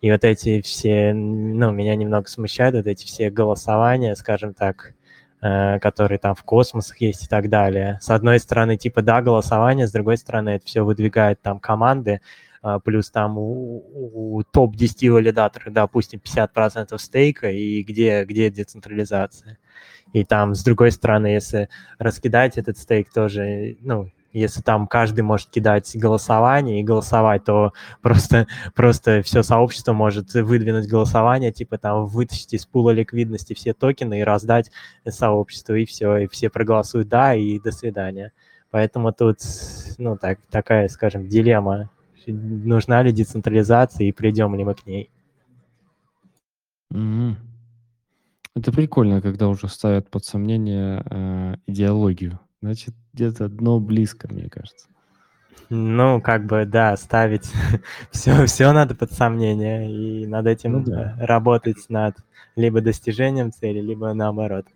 И вот эти все, ну, меня немного смущают вот эти все голосования, скажем так, э, которые там в космосах есть и так далее. С одной стороны, типа, да, голосование, с другой стороны, это все выдвигает там команды, плюс там у, у топ-10 валидаторов, допустим, 50% стейка, и где, где децентрализация. И там, с другой стороны, если раскидать этот стейк тоже, ну, если там каждый может кидать голосование и голосовать, то просто, просто все сообщество может выдвинуть голосование, типа там вытащить из пула ликвидности все токены и раздать сообществу, и все, и все проголосуют «да», и до свидания. Поэтому тут, ну, так, такая, скажем, дилемма, нужна ли децентрализация и придем ли мы к ней. Мгм. Это прикольно, когда уже ставят под сомнение э, идеологию. Значит, где-то дно близко, мне кажется. Ну, как бы, да, ставить все, все надо под сомнение, и над этим Ну да. э, работать над либо достижением цели, либо наоборот.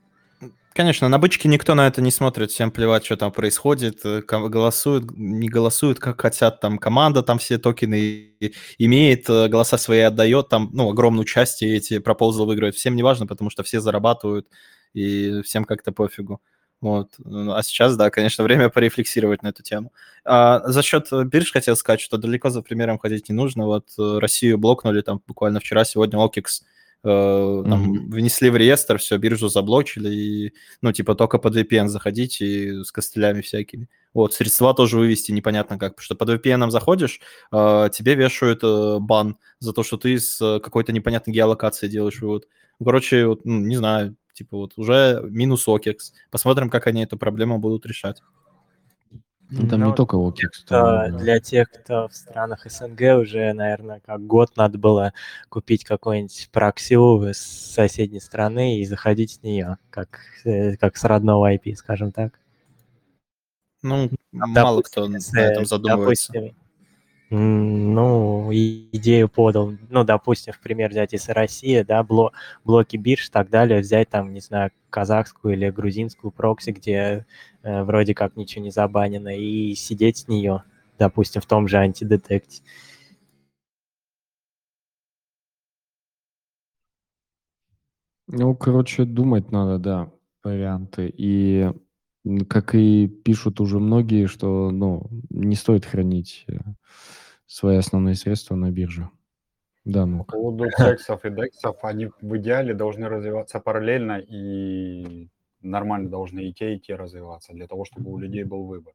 Конечно, на бычке никто на это не смотрит, всем плевать, что там происходит, э, голосуют, не голосуют, как хотят, там команда там все токены имеет, э, голоса свои отдает, там, ну, огромную часть эти пропозалы выигрывают, всем не важно, потому что все зарабатывают, и всем как-то пофигу. Вот. Ну, А сейчас, да, конечно, время порефлексировать на эту тему. А за счет э, бирж хотел сказать, что далеко за примером ходить не нужно. Вот Россию блокнули там буквально вчера, сегодня OKEX там Мгм. внесли в реестр, все, биржу заблочили, и, ну, типа, только под VPN заходить и с костылями всякими. Вот, средства тоже вывести непонятно как, потому что под VPN заходишь, э, тебе вешают э, бан за то, что ты с э, какой-то непонятной геолокацией делаешь вывод. Короче, вот, ну, не знаю, типа, вот уже минус OKEX. Посмотрим, как они эту проблему будут решать. Ну, там не Ну, только OKEX. Там, Для тех, кто в странах СНГ уже, наверное, как год надо было купить какой-нибудь проксил с соседней страны и заходить с нее, как, э, как с родного IP, скажем так. Ну, мало кто на этом задумывается. допустим, ну, идею подал, ну, допустим, в пример взять, если Россия, да, бло- блоки бирж и так далее, взять там, не знаю, казахскую или грузинскую прокси, где э, вроде как ничего не забанено, и сидеть с нее, допустим, в том же антидетекте. Ну, короче, думать надо, да, варианты. И как и пишут уже многие, что, ну, не стоит хранить э, свои основные средства на бирже. Да, По ну. поводу цексов и дексов, они в идеале должны развиваться параллельно и нормально должны и те, и те развиваться для того, чтобы у людей был выбор.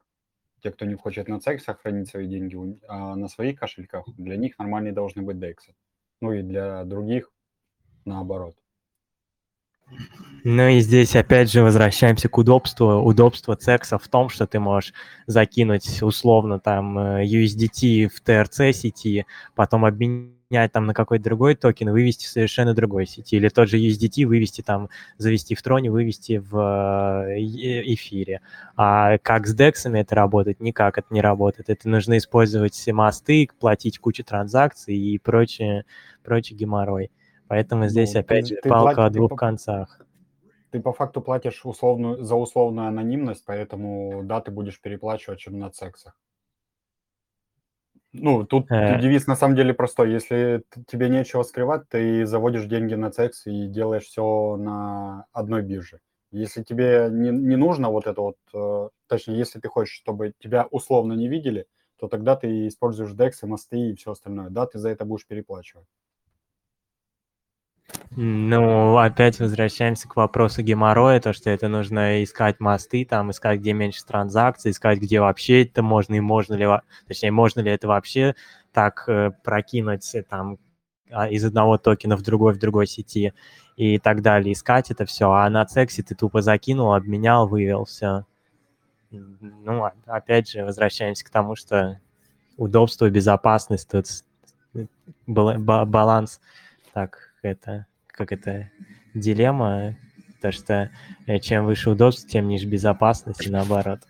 Те, кто не хочет на цексах хранить свои деньги, а на своих кошельках, для них нормальные должны быть дексы. Ну и для других наоборот. Ну и здесь опять же возвращаемся к удобству. Удобство секса в том, что ты можешь закинуть условно там э, USDT в TRC сети, потом обменять там на какой-то другой токен вывести в совершенно другой сети. Или тот же USDT вывести там, завести в троне, вывести в э, э- эфире. А как с дексами это работает? Никак это не работает. Это нужно использовать все мосты, платить кучу транзакций и прочее, прочий геморрой. Поэтому здесь Ну, опять ты- же ты палка плати- о ты двух по- концах. Ты по факту платишь условную, за условную анонимность, поэтому да, ты будешь переплачивать, чем на сексах. Ну, тут Э. девиз на самом деле простой. Если тебе нечего скрывать, ты заводишь деньги на секс и делаешь все на одной бирже. Если тебе не, не нужно вот это вот, э, точнее, если ты хочешь, чтобы тебя условно не видели, то тогда ты используешь DEX, и мосты и все остальное. Да, ты за это будешь переплачивать. Ну, опять возвращаемся к вопросу геморроя, то, что это нужно искать мосты, там, искать, где меньше транзакций, искать, где вообще это можно, и можно ли, точнее, можно ли это вообще так э, прокинуть э, там а, из одного токена в другой, в другой сети и так далее, искать это все. А на сексе ты тупо закинул, обменял, вывел, все. Ну, а- опять же, возвращаемся к тому, что удобство, безопасность, тут ба- баланс, так, это, как это, дилемма, то что э, чем выше удобство, тем ниже безопасность и наоборот.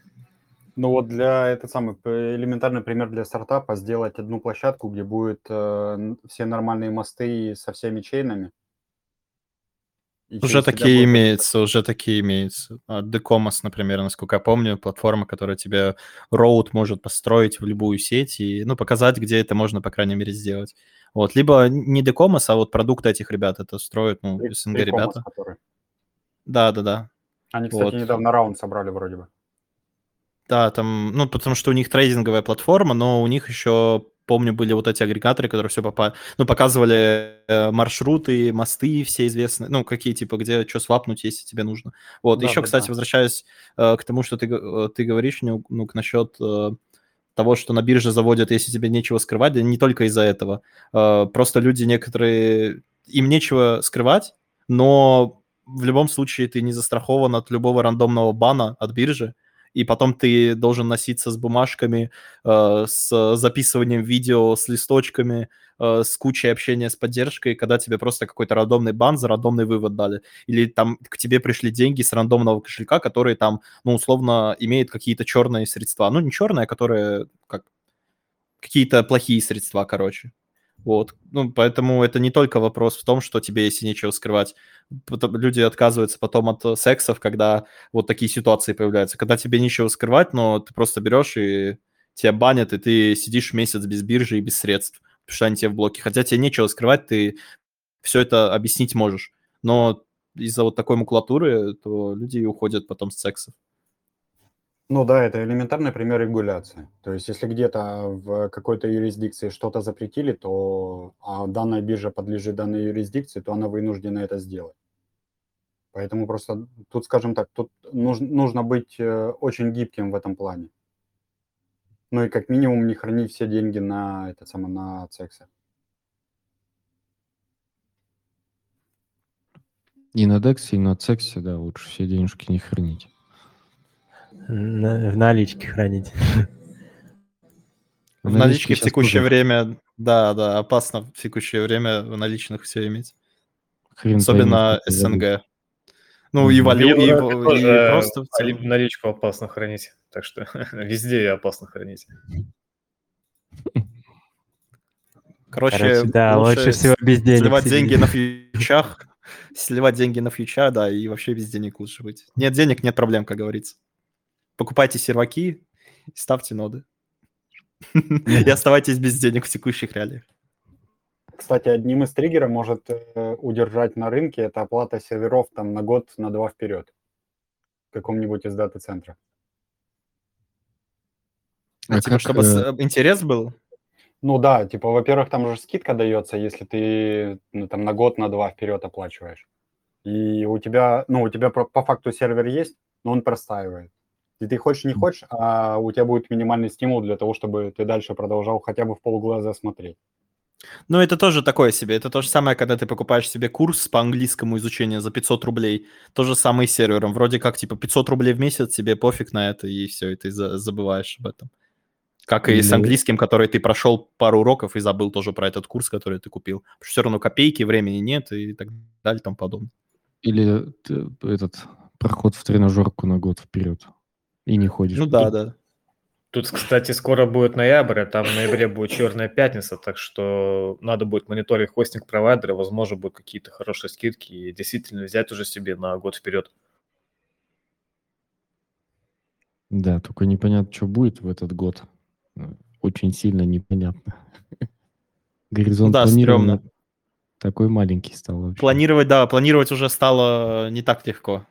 Ну вот для этот самый п- элементарный пример для стартапа сделать одну площадку, где будет э, все нормальные мосты со всеми чейнами. Уже такие будет- имеются, уже такие имеются. А, Decomos, например, насколько я помню, платформа, которая тебе роут может построить в любую сеть и, ну, показать, где это можно, по крайней мере, сделать. Вот, либо не Decomos, а вот продукты этих ребят это строят, ну, Три- СНГ ребята. комос, которые. Да-да-да. Они, кстати, Вот. недавно раунд собрали вроде бы. Да, там, ну, потому что у них трейдинговая платформа, но у них еще, помню, были вот эти агрегаторы, которые все попа... ну, показывали э, маршруты, мосты все известные, ну, какие, типа, где что свапнуть, если тебе нужно. Вот, Да, еще, да, кстати, да. возвращаясь э, к тому, что ты, э, ты говоришь, ну, насчет э, того, что на бирже заводят, если тебе нечего скрывать, да не только из-за этого. Э, просто люди некоторые, им нечего скрывать, но в любом случае ты не застрахован от любого рандомного бана от биржи, и потом ты должен носиться с бумажками, э, с записыванием видео, с листочками, э, с кучей общения с поддержкой, когда тебе просто какой-то рандомный бан за рандомный вывод дали. Или там к тебе пришли деньги с рандомного кошелька, которые там, ну, условно, имеют какие-то черные средства. Ну, не черные, а которые как какие-то плохие средства, короче. Вот. Ну, поэтому это не только вопрос в том, что тебе, если нечего скрывать, люди отказываются потом от э, сексов, когда вот такие ситуации появляются. Когда тебе нечего скрывать, но ты просто берешь и тебя банят, и ты сидишь месяц без биржи и без средств, потому что они тебе в блоке. Хотя тебе нечего скрывать, ты все это объяснить можешь. Но из-за вот такой макулатуры, то люди уходят потом с сексов. Ну да, это элементарный пример регуляции. То есть если где-то в какой-то юрисдикции что-то запретили, то а данная биржа подлежит данной юрисдикции, то она вынуждена это сделать. Поэтому просто тут, скажем так, тут нужно, нужно быть э, очень гибким в этом плане. Ну и как минимум не хранить все деньги на это самое на сексе. И на Дексе, и на Цексе, да, лучше все денежки не хранить. На- в наличке хранить. В наличке в текущее тоже время, да, да, опасно в текущее время в наличных все иметь. хрен Особенно сколько СНГ. Ну, и, Мгм. валю, и, в- и тоже просто в наличку опасно хранить, так что везде ее опасно хранить. Короче, Короче, да, лучше с- всего без денег Сливать сидеть. деньги на фьючах, сливать деньги на фьюча, да, и вообще без денег лучше быть. Нет денег, нет проблем, как говорится. Покупайте серваки, и ставьте ноды. И оставайтесь без денег в текущих реалиях. Кстати, одним из триггеров может э, удержать на рынке это оплата серверов там на год, на два вперед в каком-нибудь из дата-центров. А типа, как, чтобы с- э, интерес был. Ну да, типа, во-первых, там же скидка дается, если ты ну, там на год, на два вперед оплачиваешь. И у тебя, ну, у тебя по, по факту сервер есть, но он простаивает. И ты хочешь, не хочешь, а у тебя будет минимальный стимул для того, чтобы ты дальше продолжал хотя бы в полглаза смотреть. Ну, это тоже такое себе. Это то же самое, когда ты покупаешь себе курс по английскому изучению за 500 рублей. То же самое с сервером. Вроде как, типа, 500 рублей в месяц, тебе пофиг на это, и все, и ты за- забываешь об этом. Как и с Ну. английским, который ты прошел пару уроков и забыл тоже про этот курс, который ты купил. Потому что все равно копейки, времени нет и так далее и тому подобное. Или этот проход в тренажерку на год вперед. И не ходишь. Ну да, да. Тут, кстати, скоро будет ноябрь, а там в ноябре будет черная пятница, так что надо будет мониторить хостинг провайдера, возможно, будут какие-то хорошие скидки и действительно взять уже себе на год вперед. Да, только непонятно, что будет в этот год. Очень сильно непонятно. Горизонт да, планирования стрёмно. такой маленький стал вообще. Планировать, да, планировать уже стало не так легко.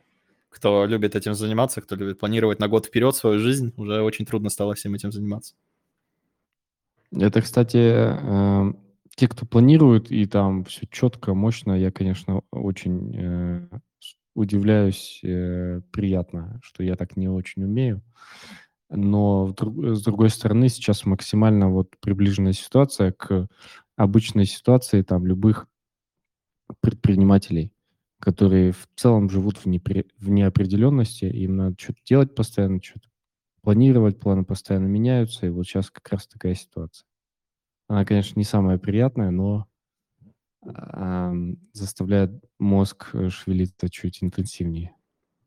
Кто любит этим заниматься, кто любит планировать на год вперед свою жизнь, уже очень трудно стало всем этим заниматься. Это, кстати, э, те, кто планирует, и там все четко, мощно, я, конечно, очень э, удивляюсь, э, приятно, что я так не очень умею. Но с другой стороны, сейчас максимально вот приближенная ситуация к обычной ситуации там любых предпринимателей, которые в целом живут в, непре- в неопределенности, им надо что-то делать постоянно, что-то планировать, планы постоянно меняются, и вот сейчас как раз такая ситуация. Она, конечно, не самая приятная, но ам, заставляет мозг э, шевелиться чуть интенсивнее.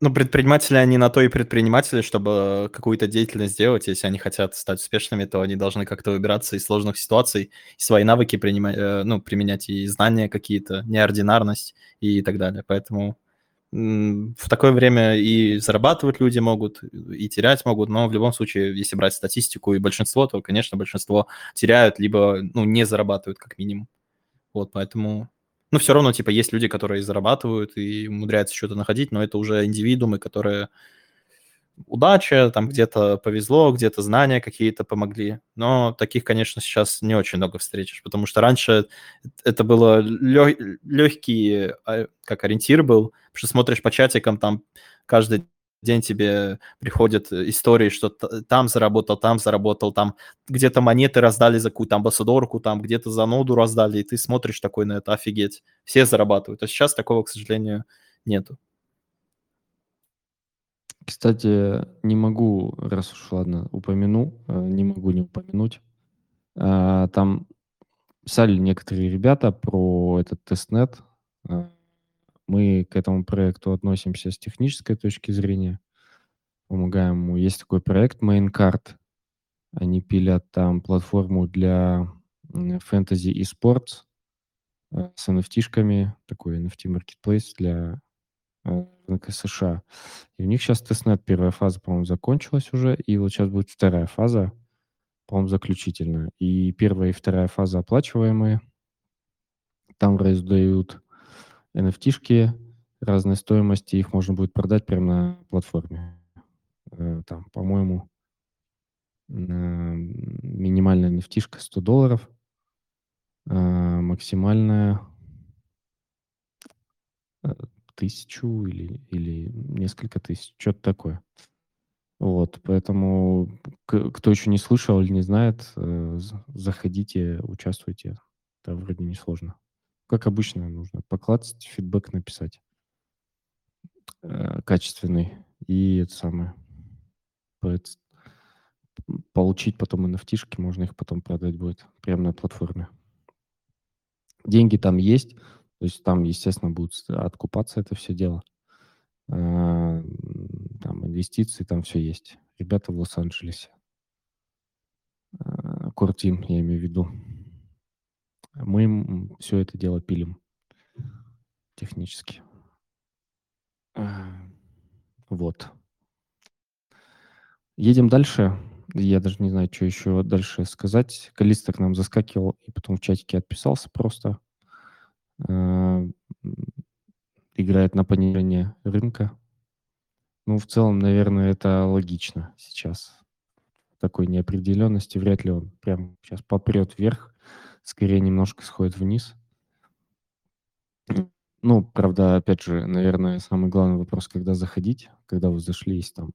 Ну, предприниматели, они на то и предприниматели, чтобы какую-то деятельность делать. Если они хотят стать успешными, то они должны как-то выбираться из сложных ситуаций, свои навыки принимать, э, ну, применять и знания какие-то, неординарность и так далее. Поэтому в такое время и зарабатывать люди могут, и терять могут, но в любом случае, если брать статистику и большинство, то, конечно, большинство теряют, либо, ну, не зарабатывают как минимум. Вот, поэтому ну, все равно, типа, есть люди, которые зарабатывают и умудряются что-то находить, но это уже индивидуумы, которые удача, там где-то повезло, где-то знания какие-то помогли. Но таких, конечно, сейчас не очень много встретишь, потому что раньше это было легкий, как ориентир был, потому что смотришь по чатикам, там каждый день тебе приходят истории, что там заработал, там заработал, там где-то монеты раздали за какую-то амбассадорку, там где-то за ноду раздали, и ты смотришь такой на это, офигеть, все зарабатывают. А сейчас такого, к сожалению, нету. Кстати, не могу, раз уж, ладно, упомяну, не могу не упомянуть. Там писали некоторые ребята про этот тестнет. Мы к этому проекту относимся с технической точки зрения. Помогаем ему. Есть такой проект MainCard. Они пилят там платформу для fantasy esports с NFT-шками, такой NFT-маркетплейс для рынка США. И у них сейчас тестнет первая фаза, по-моему, закончилась уже, и вот сейчас будет вторая фаза, по-моему, заключительная. И первая и вторая фаза оплачиваемые. Там раздают NFT-шки разной стоимости, их можно будет продать прямо на платформе. Там, по-моему, минимальная nft 100 долларов, максимальная тысячу или, или несколько тысяч, что-то такое. Вот, поэтому кто еще не слышал или не знает, заходите, участвуйте. Это вроде не сложно. Как обычно, нужно поклацать, фидбэк написать качественный и это самое получить потом nft можно их потом продать будет прямо на платформе. Деньги там есть, то есть там, естественно, будут откупаться это все дело. Там инвестиции, там все есть. Ребята в Лос-Анджелесе. Кортим, я имею в виду. Мы все это дело пилим технически. Вот. Едем дальше. Я даже не знаю, что еще дальше сказать. Калиста к нам заскакивал и потом в чатике отписался просто. Играет на понижение рынка. Ну, в целом, наверное, это логично сейчас. такой неопределенности, вряд ли он прям сейчас попрет вверх, скорее немножко сходит вниз. Ну, правда, опять же, наверное, самый главный вопрос, когда заходить, когда вы зашли, есть там,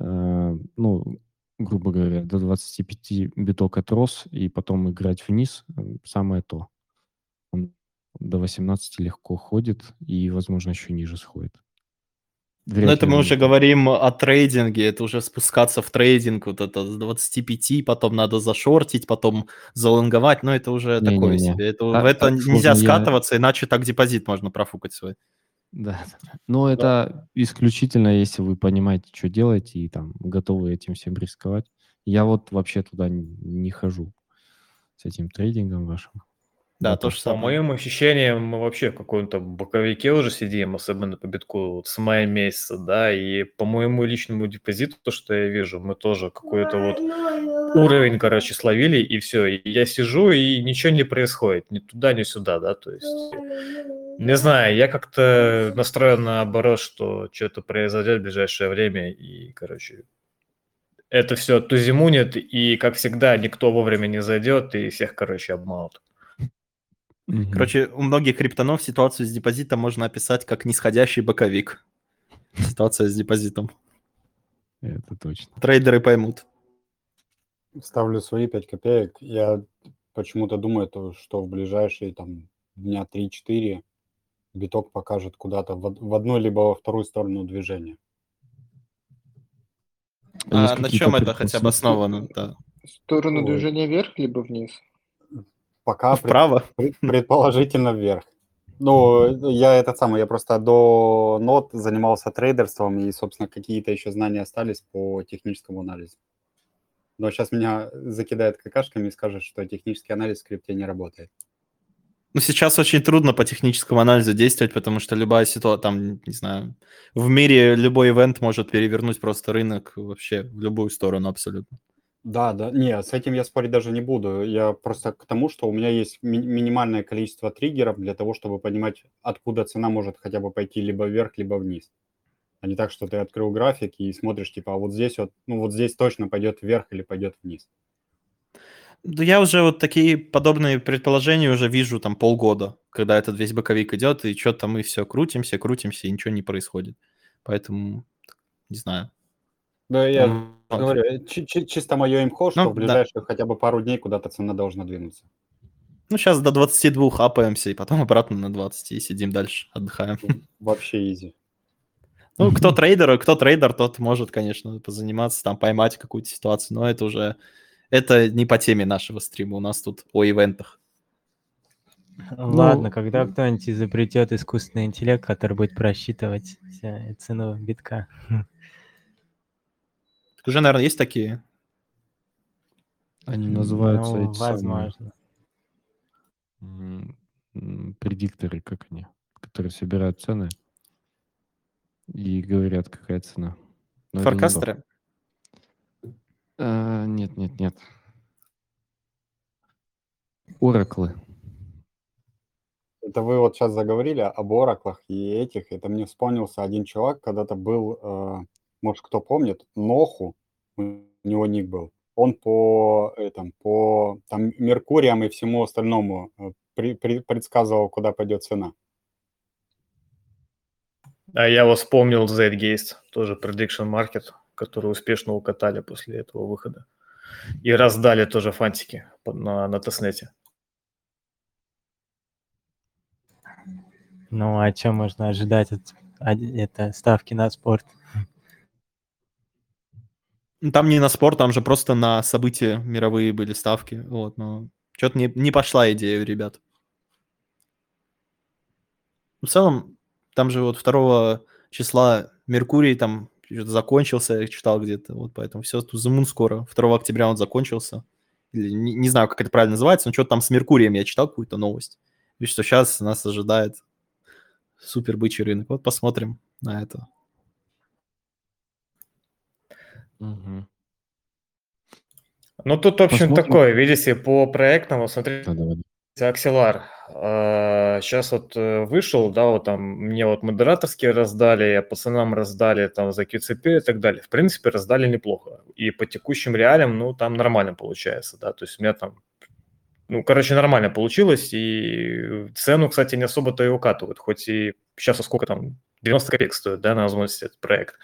э, ну, грубо говоря, до 25 биток отрос, и потом играть вниз, э, самое то. Он до 18 легко ходит и, возможно, еще ниже сходит. Но это мы уже говорим о трейдинге, это уже спускаться в трейдинг, вот это с 25, потом надо зашортить, потом залонговать, но это уже не, такое не, не. себе. Это, а, в это а, нельзя скатываться, я... иначе так депозит можно профукать свой. Да, но да. это исключительно, если вы понимаете, что делаете, и там готовы этим всем рисковать. Я вот вообще туда не хожу с этим трейдингом вашим. Да, то же самое. По моим ощущениям, мы вообще в каком-то боковике уже сидим, особенно по битку вот с мая месяца, да, и по моему личному депозиту, то, что я вижу, мы тоже какой-то вот уровень, короче, словили, и все. И я сижу, и ничего не происходит, ни туда, ни сюда, да, то есть... Не знаю, я как-то настроен наоборот, что что-то произойдет в ближайшее время, и, короче, это все тузимунит, и, как всегда, никто вовремя не зайдет, и всех, короче, обманут. Угу. Короче, у многих криптонов ситуацию с депозитом можно описать как нисходящий боковик. Ситуация с депозитом. Это точно. Трейдеры поймут. Ставлю свои 5 копеек. Я почему-то думаю, то, что в ближайшие там дня 3-4 биток покажет куда-то в одну либо во вторую сторону движения. А на чем это хотя бы основано? Да. В сторону движения вверх либо вниз? Пока вправо. Пред, предположительно вверх. Ну, я этот самый, я просто до нот занимался трейдерством, и, собственно, какие-то еще знания остались по техническому анализу. Но сейчас меня закидает какашками и скажет, что технический анализ в скрипте не работает. Ну, сейчас очень трудно по техническому анализу действовать, потому что любая ситуация, там, не знаю, в мире любой ивент может перевернуть просто рынок вообще в любую сторону абсолютно. Да, да, не, с этим я спорить даже не буду. Я просто к тому, что у меня есть ми- минимальное количество триггеров для того, чтобы понимать, откуда цена может хотя бы пойти либо вверх, либо вниз. А не так, что ты открыл график и смотришь, типа, а вот здесь вот, ну вот здесь точно пойдет вверх или пойдет вниз. Да я уже вот такие подобные предположения уже вижу там полгода, когда этот весь боковик идет, и что-то мы все крутимся, крутимся, и ничего не происходит. Поэтому, не знаю. Да, я mm. говорю, э, чи- чи- чисто мое имхо, что ну, в ближайшие да. хотя бы пару дней куда-то цена должна двинуться. Ну, сейчас до 22 апаемся, и потом обратно на 20, и сидим дальше, отдыхаем. Вообще изи. Ну, кто трейдер, кто трейдер, тот может, конечно, позаниматься, там, поймать какую-то ситуацию, но это уже, это не по теме нашего стрима, у нас тут о ивентах. Ладно, ну, когда кто-нибудь изобретет искусственный интеллект, который будет просчитывать цену битка. Уже, наверное, есть такие? Они называются ну, эти возможно. самые предикторы, как они, которые собирают цены и говорят, какая цена. Но Форкастеры? А, нет, нет, нет. Ораклы. Это вы вот сейчас заговорили об ораклах и этих. Это мне вспомнился один чувак, когда-то был э, может, кто помнит, Ноху, у него ник был, он по, этом, по там, Меркуриям и всему остальному э, при, при, предсказывал, куда пойдет цена. А я вот вспомнил Zgaze, тоже prediction market, который успешно укатали после этого выхода. И раздали тоже фантики на, на тестнете. Ну, а что можно ожидать от это, ставки на спорт? Ну, там не на спорт, там же просто на события мировые были ставки. Вот, но что-то не, не пошла идея у ребят. В целом, там же вот 2 числа Меркурий там закончился, я читал где-то, вот поэтому все, тут Зумун скоро, 2 октября он закончился. Или, не, не знаю, как это правильно называется, но что-то там с Меркурием я читал какую-то новость. И что сейчас нас ожидает супер бычий рынок. Вот посмотрим на это. Угу. Ну, тут, в общем, Посмотрим. такое, видите, по проектам, вот смотрите, Акселар. Сейчас вот э, вышел, да, вот там мне вот модераторские раздали, пацанам раздали там за QCP и так далее. В принципе, раздали неплохо. И по текущим реалиям, ну, там нормально получается, да, то есть у меня там, ну, короче, нормально получилось, и цену, кстати, не особо-то и укатывают, хоть и сейчас сколько там, 90 копеек стоит, да, на возможности этот проект.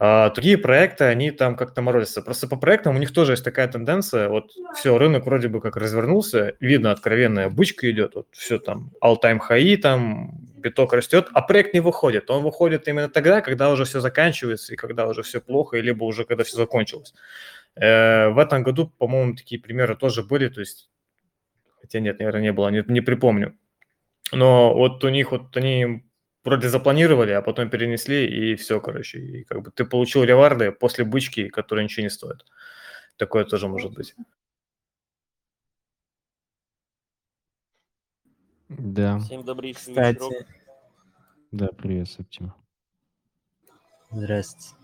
А другие проекты, они там как-то морозятся. Просто по проектам у них тоже есть такая тенденция. Вот все, рынок вроде бы как развернулся, видно, откровенная бычка идет, вот все там all-time high, там биток растет, а проект не выходит. Он выходит именно тогда, когда уже все заканчивается и когда уже все плохо, либо уже когда все закончилось. Э, в этом году, по-моему, такие примеры тоже были, то есть, хотя нет, наверное, не было, не, не припомню. Но вот у них вот они вроде запланировали, а потом перенесли, и все, короче. И как бы ты получил реварды после бычки, которые ничего не стоят. Такое тоже может быть. Да. Всем добрейший Кстати, вечерок. Да, привет, Септима. Здравствуйте.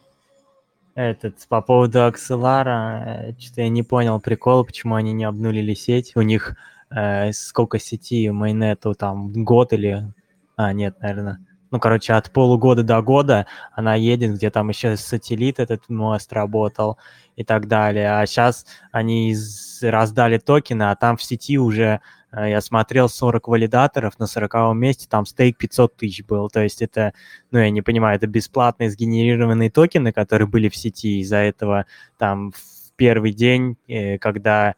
Этот, по поводу Акселара, что-то я не понял прикол, почему они не обнулили сеть. У них э, сколько сети майнету, там, год или... А, нет, наверное. Ну, короче, от полугода до года она едет, где там еще сателлит этот мост работал и так далее. А сейчас они раздали токены, а там в сети уже, э, я смотрел, 40 валидаторов, на 40 месте там стейк 500 тысяч был. То есть это ну, я не понимаю, это бесплатные сгенерированные токены, которые были в сети, из-за этого там в первый день, э, когда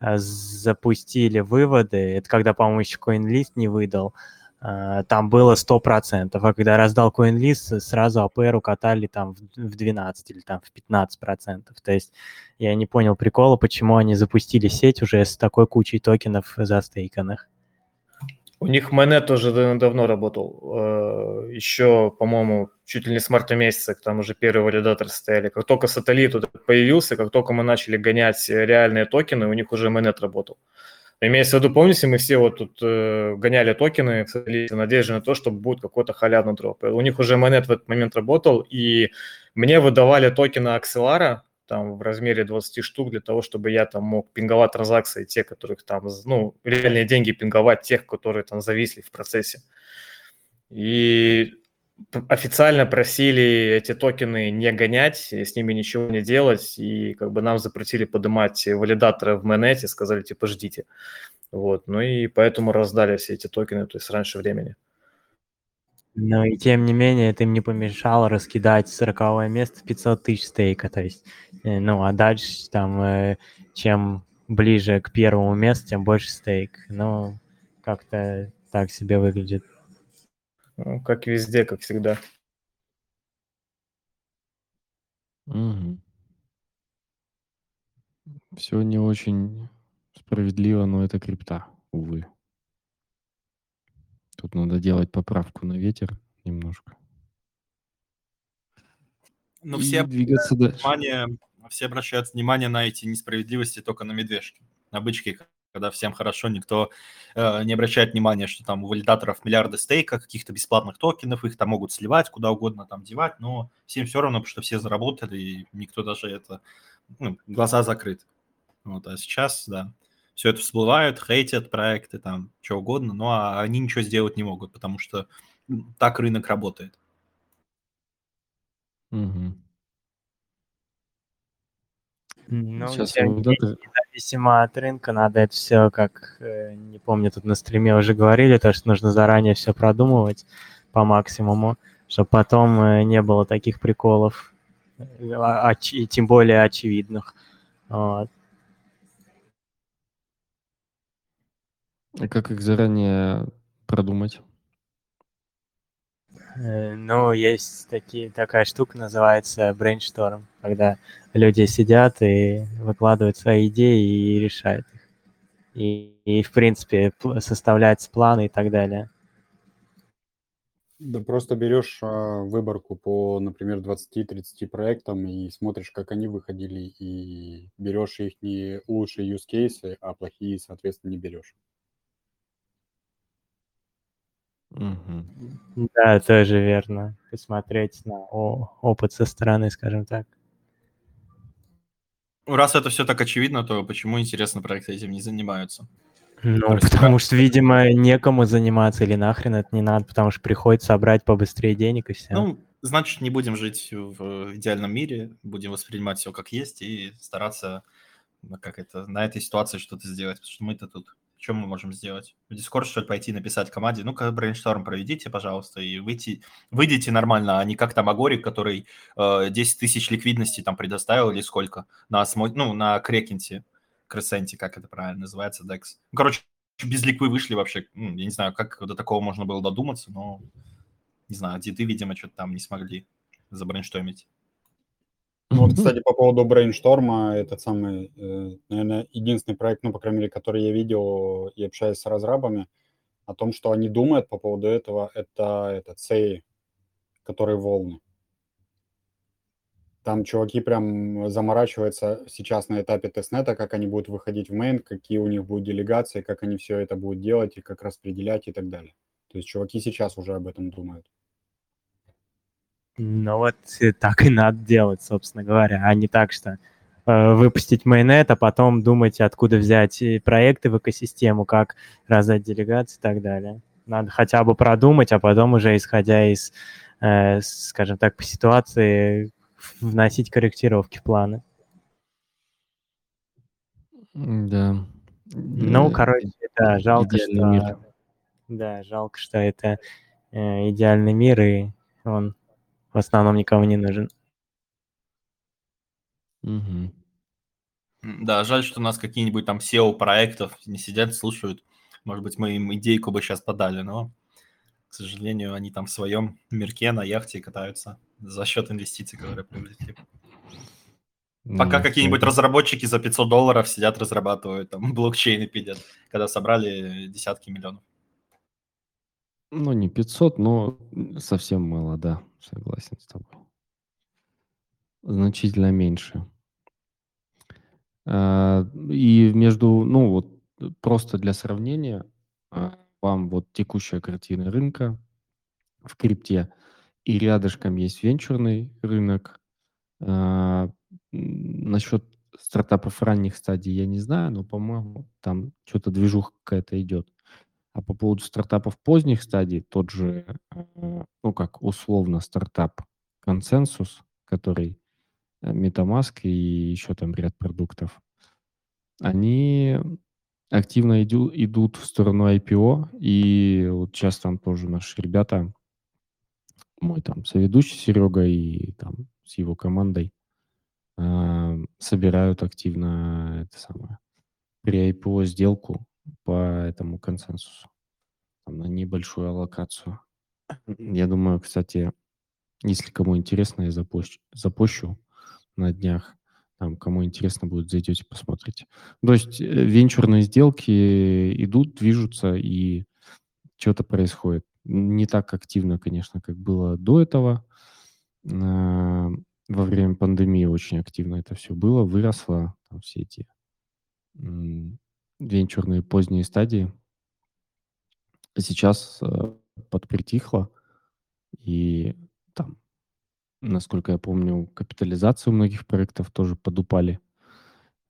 э, запустили выводы, это когда, по-моему, еще CoinList не выдал, там было 100%, а когда раздал CoinList, сразу APR укатали там в в 12 или там в 15%. То есть я не понял прикола, почему они запустили сеть уже с такой кучей токенов застейканных. У них уже да- давно работал. Э, Еще, по-моему, чуть ли не с марта месяца, там уже первые валидаторы стояли. Как только сателлит появился, как только мы начали гонять реальные токены, у них уже Майнет работал. Имеется в виду, помните, мы все вот тут э, гоняли токены в надеясь на то, что будет какой-то халявный дроп. У них уже Майнет в этот момент работал, и мне выдавали токены Акселара, там в размере 20 штук для того, чтобы я там мог пинговать транзакции, те, которых там, ну, реальные деньги пинговать тех, которые там зависли в процессе. И официально просили эти токены не гонять, с ними ничего не делать, и как бы нам запретили поднимать валидаторы в Mainnet, сказали, типа, ждите. Вот, ну и поэтому раздали все эти токены, то есть раньше времени. Но и тем не менее, это им не помешало раскидать 40 место 500 тысяч стейка. То есть, э, ну, а дальше там, э, чем ближе к первому месту, тем больше стейк. Ну, как-то так себе выглядит. Ну, как везде, как всегда. Все не очень справедливо, но это крипта, увы. Тут надо делать поправку на ветер немножко. Но И все двигаться обращают дальше. внимание, все обращают внимание на эти несправедливости только на медвежке, на бычке, когда всем хорошо, никто э, не обращает внимания, что там у валидаторов миллиарды стейка, каких-то бесплатных токенов, их там могут сливать, куда угодно там девать, но всем все равно, потому что все заработали, и никто даже это, ну, глаза закрыты. Вот, а сейчас, да, все это всплывает, хейтят проекты, там, что угодно, но а они ничего сделать не могут, потому что так рынок работает. Мгм. Ну, Сейчас тем не валидатор- менее, независимо от рынка, надо это все, как, э, не помню, тут на стриме уже говорили, то, что нужно заранее все продумывать по максимуму, чтобы потом э, не было таких приколов, э, а- оч- и тем более очевидных. Вот. А как их заранее продумать? Э, Ну, есть такие, такая штука, называется brainstorm, когда люди сидят и выкладывают свои идеи и решают их. И, и в принципе, пл- составляется план и так далее. Да просто берешь а, выборку по, например, 20-30 проектам и смотришь, как они выходили, и берешь их не лучшие use кейсы, а плохие, соответственно, не берешь. Мгм. Да, тоже верно. Посмотреть на о- опыт со стороны, скажем так. Раз это все так очевидно, то почему, интересно, проекты этим не занимаются? Ну, То есть потому что, видимо, некому заниматься или нахрен это не надо, потому что приходится собрать побыстрее денег и все. Ну, значит, не будем жить в идеальном мире, будем воспринимать все как есть и стараться как это, на этой ситуации что-то сделать, потому что мы-то тут, что мы можем сделать? В Discord, что ли, пойти написать команде, ну-ка, брейншторм проведите, пожалуйста, и выйти, выйдите нормально, а не как там Агорик, который э, 10 тысяч ликвидности там предоставил или сколько на, ну, на Крекенте, Crescent е, как это правильно называется, DEX. Ну, короче, без ликвы вышли вообще, ну, я не знаю, как до такого можно было додуматься, но не знаю, ты, видимо, что-то там не смогли забрейнштормить. Ну вот, кстати, по поводу брейншторма, этот самый, э, наверное, единственный проект, ну, по крайней мере, который я видел и общаюсь с разрабами, о том, что они думают по поводу этого, это этот Sei, который волны. Там чуваки прям заморачиваются сейчас на этапе тестнета, как они будут выходить в мейн, какие у них будут делегации, как они все это будут делать и как распределять и так далее. То есть чуваки сейчас уже об этом думают. Ну вот так и надо делать, собственно говоря, а не так, что э, выпустить майонет, а потом думать, откуда взять э, проекты в экосистему, как раздать делегации и так далее. Надо хотя бы продумать, а потом уже, исходя из, э, скажем так, по ситуации, вносить корректировки в планы. Да. Ну, Э, короче, да, жалко, идеальный что... мир. Да, жалко, что это э, идеальный мир, и он в основном никому не нужен. М, Да, жаль, что у нас какие-нибудь там SEO-проектов не сидят, слушают. Может быть, мы им идейку бы сейчас подали, но, к сожалению, они там в своем мирке на яхте катаются за счет инвестиций, которые привлекли. Пока Ну, какие-нибудь разработчики за 500 долларов сидят, разрабатывают, там блокчейны пилят, когда собрали десятки миллионов. Ну, не 500, но совсем мало, да, согласен с тобой. Значительно меньше. А, И между, ну вот, просто для сравнения, а, вам вот текущая картина рынка в крипте, и рядышком есть венчурный рынок. А, Насчет стартапов ранних стадий я не знаю, но, по-моему, там что-то движуха какая-то идет. А по поводу стартапов поздних стадий, тот же, э, ну как условно стартап консенсус, который э, MetaMask и еще там ряд продуктов, они активно иду- идут в сторону IPO, и вот сейчас там тоже наши ребята, мой там соведущий Серега и там с его командой а, собирают активно это самое при IPO сделку по этому консенсусу там, на небольшую аллокацию. Я думаю, кстати, если кому интересно, я запущу, запущу на днях. Там, кому интересно будет, зайдете, посмотрите. То есть э, венчурные сделки идут, движутся, и что-то происходит. Не так активно, конечно, как было до этого. А, Во время пандемии очень активно это все было, выросло, там все эти венчурные поздние стадии. Сейчас э, подпритихло, и там, насколько я помню, капитализация у многих проектов тоже подупали,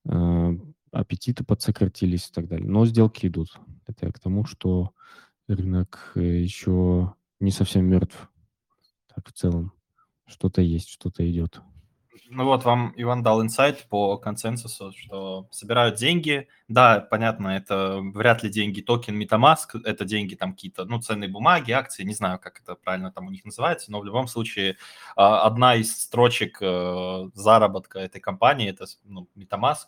э, аппетиты подсократились и так далее. Но сделки идут. Это я к тому, что рынок э, еще не совсем мертв. Так в целом. Что-то есть, что-то идет. Ну вот вам Иван дал инсайт по консенсусу, что собирают деньги. Да, понятно, это вряд ли деньги токен MetaMask, это деньги там какие-то, ну, ценные бумаги, акции, не знаю, как это правильно там у них называется, но в любом случае а, одна из строчек э, заработка этой компании это ну, MetaMask.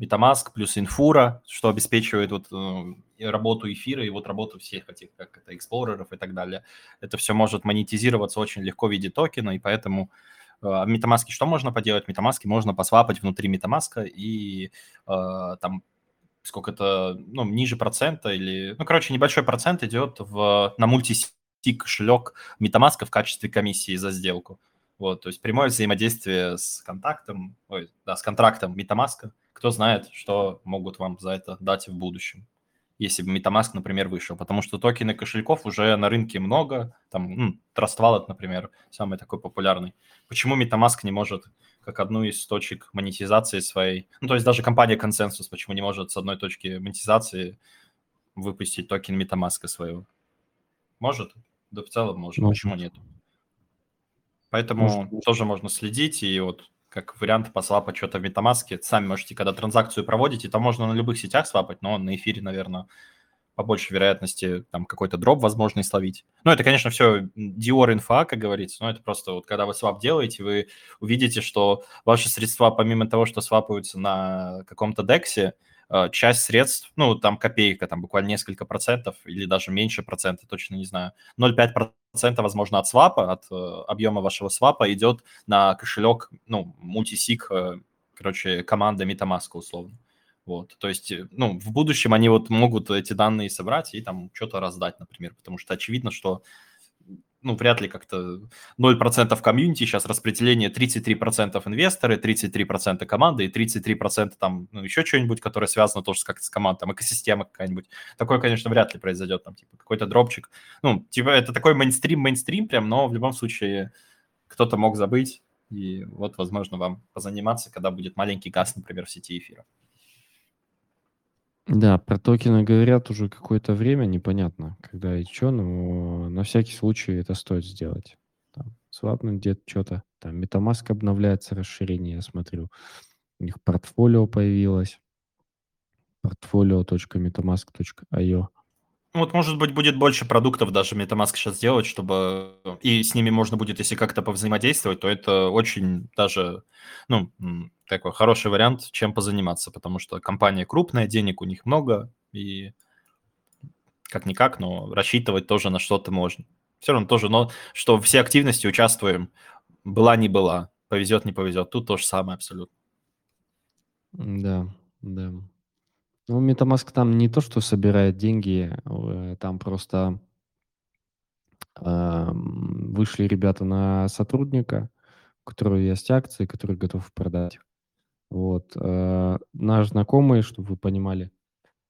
MetaMask плюс инфура, что обеспечивает вот э, работу эфира и вот работу всех этих, как это, эксплореров и так далее. Это все может монетизироваться очень легко в виде токена, и поэтому MetaMask что можно поделать? MetaMask можно посвапать внутри MetaMask и э, там сколько-то, ну, ниже процента или... Ну, короче, небольшой процент идет в, на мультисик кошелек MetaMask в качестве комиссии за сделку. Вот, то есть прямое взаимодействие с контактом, ой, да, с контрактом MetaMask. Кто знает, что могут вам за это дать в будущем, если бы MetaMask, например, вышел. Потому что токены кошельков уже на рынке много. Там, ну, Trust Wallet, например, самый такой популярный. Почему MetaMask не может как одну из точек монетизации своей. Ну, то есть даже компания Consensus почему не может с одной точки монетизации выпустить токен MetaMask своего? Может? Да в целом может. Может. Почему нет? Поэтому Может, тоже можно следить, и вот как вариант посвапать что-то в MetaMask. Сами можете, когда транзакцию проводите, там можно на любых сетях свапать, но на эфире, наверное, по большей вероятности там какой-то дроп возможно и словить. Ну, это, конечно, все Dior инфа, как говорится, но это просто вот когда вы свап делаете, вы увидите, что ваши средства, помимо того, что свапаются на каком-то дексе, часть средств, ну, там копейка, там буквально несколько процентов или даже меньше процента, точно не знаю, 0,5 процента, возможно, от свапа, от э, объема вашего свапа идет на кошелек, ну, мультисик, э, короче, команды MetaMask условно. Вот, то есть, э, ну, в будущем они вот могут эти данные собрать и там что-то раздать, например, потому что очевидно, что, ну, вряд ли как-то 0% комьюнити, сейчас распределение 33% инвесторы, 33% команды и 33% там, ну, еще что-нибудь, которое связано тоже с, как с командой, там, экосистема какая-нибудь. Такое, конечно, вряд ли произойдет, там, типа, какой-то дропчик. Ну, типа, это такой мейнстрим, мейнстрим прям, но в любом случае кто-то мог забыть, и вот, возможно, вам позаниматься, когда будет маленький газ, например, в сети эфира. Да, про токены говорят уже какое-то время, непонятно, когда и что, но на всякий случай это стоит сделать. Там, свапнуть где-то что-то. Там MetaMask обновляется, расширение, я смотрю. У них портфолио появилось. portfolio.metamask.io. Вот, может быть, будет больше продуктов даже MetaMask сейчас делать, чтобы и с ними можно будет, если как-то повзаимодействовать, то это очень даже, ну, такой хороший вариант, чем позаниматься, потому что компания крупная, денег у них много, и как-никак, но рассчитывать тоже на что-то можно. Все равно тоже, но что все активности участвуем, была не была, повезет не повезет, тут то же самое абсолютно. Да, да. Ну, MetaMask там не то, что собирает деньги, э, там просто ам, вышли ребята на сотрудника, у которого есть акции, который готов продать. Вот. э, Наш знакомый, чтобы вы понимали,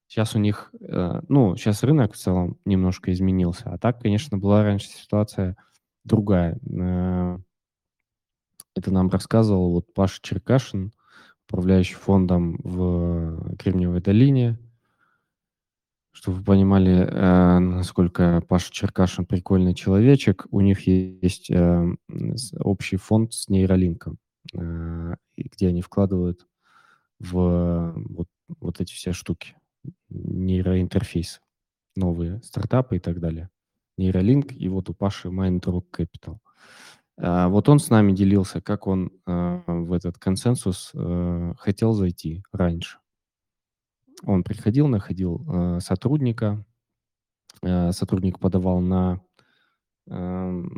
сейчас у них, э, ну, сейчас рынок в целом немножко изменился, а так, конечно, была раньше ситуация другая. Э, Это нам рассказывал вот Паша Черкашин, управляющий фондом в Кремниевой долине. Чтобы вы понимали, э, насколько Паша Черкашин прикольный человечек, у них есть э, общий фонд с нейролинком, э, где они вкладывают в вот, вот эти все штуки, нейроинтерфейсы, новые стартапы и так далее. Нейролинк и вот у Паши Mindrock Capital. А, Вот он с нами делился, как он э, в этот консенсус э, хотел зайти раньше. Он приходил, находил э, сотрудника, сотрудник подавал на... эм,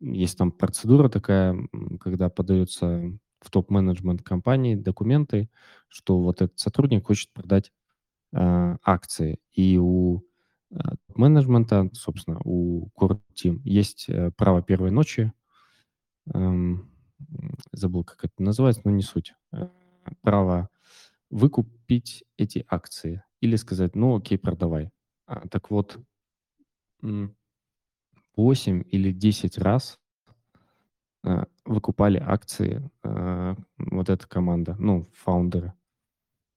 Есть там процедура такая, когда подается в топ-менеджмент компании документы, что вот этот сотрудник хочет продать акции. И у менеджмента, собственно, у Core Team есть право первой ночи эм, забыл, как это называется, но не суть. Э, Право выкупить эти акции или сказать, ну окей, продавай. А, так вот, м, 8 или 10 раз э, выкупали акции э, вот эта команда, ну, фаундеры.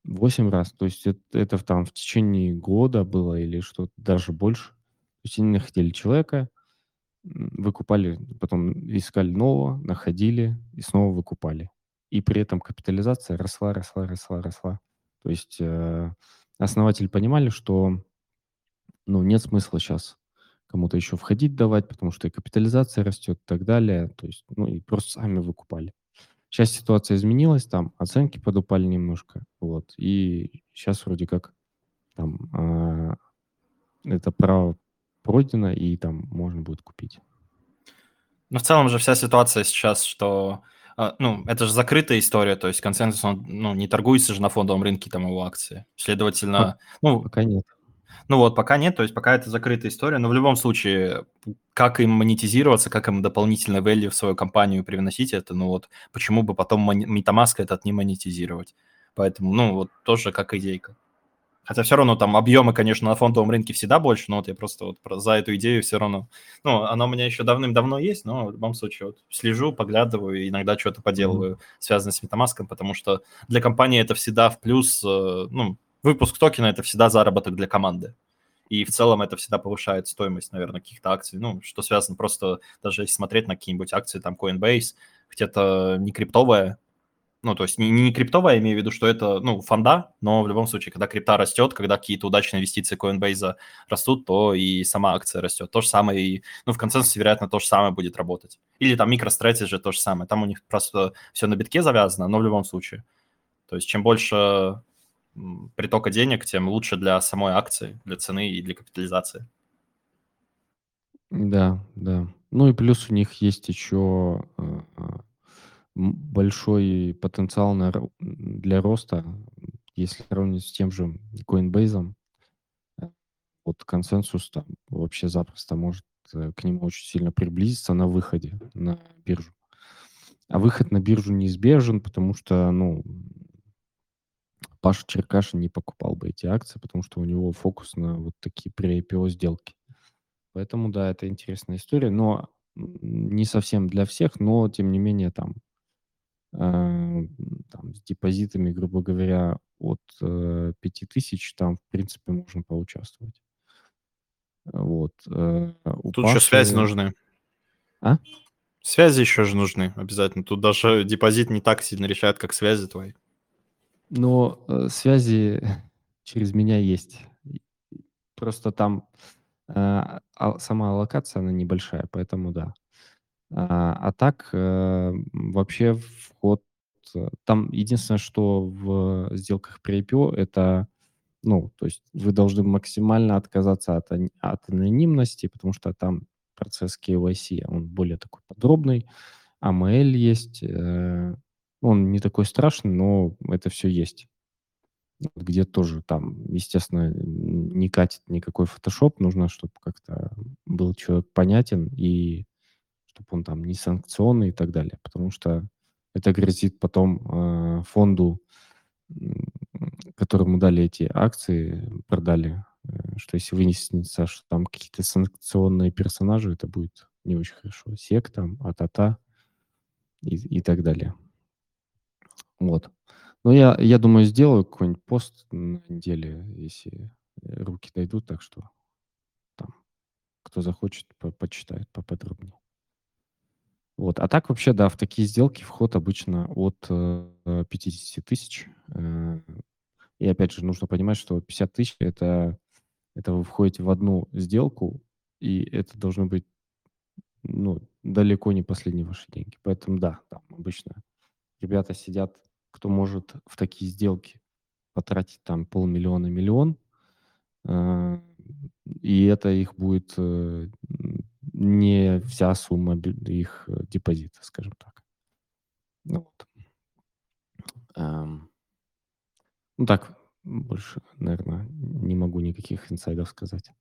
8 раз. То есть это, это там в течение года было или что-то даже больше. То есть они находили человека, выкупали, потом искали нового, находили и снова выкупали. И при этом капитализация росла, росла, росла, росла. То есть э, основатели понимали, что ну, нет смысла сейчас кому-то еще входить давать, потому что и капитализация растет и так далее. То есть, ну, и просто сами выкупали. Сейчас ситуация изменилась, там оценки подупали немножко, вот, и сейчас вроде как там а, это право пройдено, и там можно будет купить. Ну, в целом же вся ситуация сейчас, что, а, ну, это же закрытая история, то есть консенсус, он, ну, не торгуется же на фондовом рынке там его акции. Следовательно, ну, Пока нет. ну вот, пока нет, то есть пока это закрытая история, но в любом случае, как им монетизироваться, как им дополнительное value в свою компанию привносить это, ну вот, почему бы потом MetaMask этот не монетизировать? Поэтому, ну, вот тоже как идейка. Хотя все равно там объемы, конечно, на фондовом рынке всегда больше, но вот я просто вот за эту идею все равно... Ну, она у меня еще давным-давно есть, но в любом случае вот слежу, поглядываю, иногда что-то поделываю, связанное с MetaMask, потому что для компании это всегда в плюс, э, ну, выпуск токена – это всегда заработок для команды. И в целом это всегда повышает стоимость, наверное, каких-то акций. Ну, что связано просто, даже если смотреть на какие-нибудь акции, там, Coinbase, где-то не криптовая, ну, то есть не, не криптовая, я имею в виду, что это, ну, фонда, но в любом случае, когда крипта растет, когда какие-то удачные инвестиции Coinbase растут, то и сама акция растет. То же самое и, ну, в консенсусе, вероятно, то же самое будет работать. Или там MicroStrategy то же самое. Там у них просто все на битке завязано, но в любом случае. То есть чем больше притока денег, тем лучше для самой акции, для цены и для капитализации. Да, да. Ну и плюс у них есть еще э, э, большой потенциал на, для роста, если сравнить с тем же Coinbase, э, вот консенсус там вообще запросто может э, к нему очень сильно приблизиться на выходе на биржу. А выход на биржу неизбежен, потому что, ну, Паша Черкашин не покупал бы эти акции, потому что у него фокус на вот такие pre-IPO сделки. Поэтому, да, это интересная история, но не совсем для всех, но, тем не менее, там там, с депозитами, грубо говоря, от э, 5000, там, в принципе, можно поучаствовать. Вот. Э, Тут еще связи нужны. А? Связи еще же нужны обязательно. Тут даже депозит не так сильно решает, как связи твои. Но э, связи через меня есть. Просто там э, а, сама аллокация, она небольшая, поэтому да. А, а так, э, вообще вход... Э, там единственное, что в сделках при IPO, это, ну, то есть вы должны максимально отказаться от, от анонимности, потому что там процесс KYC, он более такой подробный. AML есть, э, он не такой страшный, но это все есть. Где тоже там, естественно, не катит никакой фотошоп, нужно, чтобы как-то был человек понятен и чтобы он там не санкционный и так далее, потому что это грозит потом э, фонду, которому дали эти акции, продали, э, что если выяснится, что там какие-то санкционные персонажи, это будет не очень хорошо. СЕК там, АТАТА и, и так далее. Вот. Но я, я думаю, сделаю какой-нибудь пост на неделе, если руки дойдут, так что там кто захочет, по почитает поподробнее. Вот. А так вообще, да, в такие сделки вход обычно от э, 50 тысяч. Э, и опять же, нужно понимать, что 50 тысяч это, это вы входите в одну сделку, и это должно быть ну, далеко не последние ваши деньги. Поэтому да, там обычно ребята сидят, кто может в такие сделки потратить там полмиллиона, миллион, э, и это их будет э, не вся сумма их э, депозита, скажем так. Ну, вот. Ну так, больше, наверное, не могу никаких инсайдов сказать.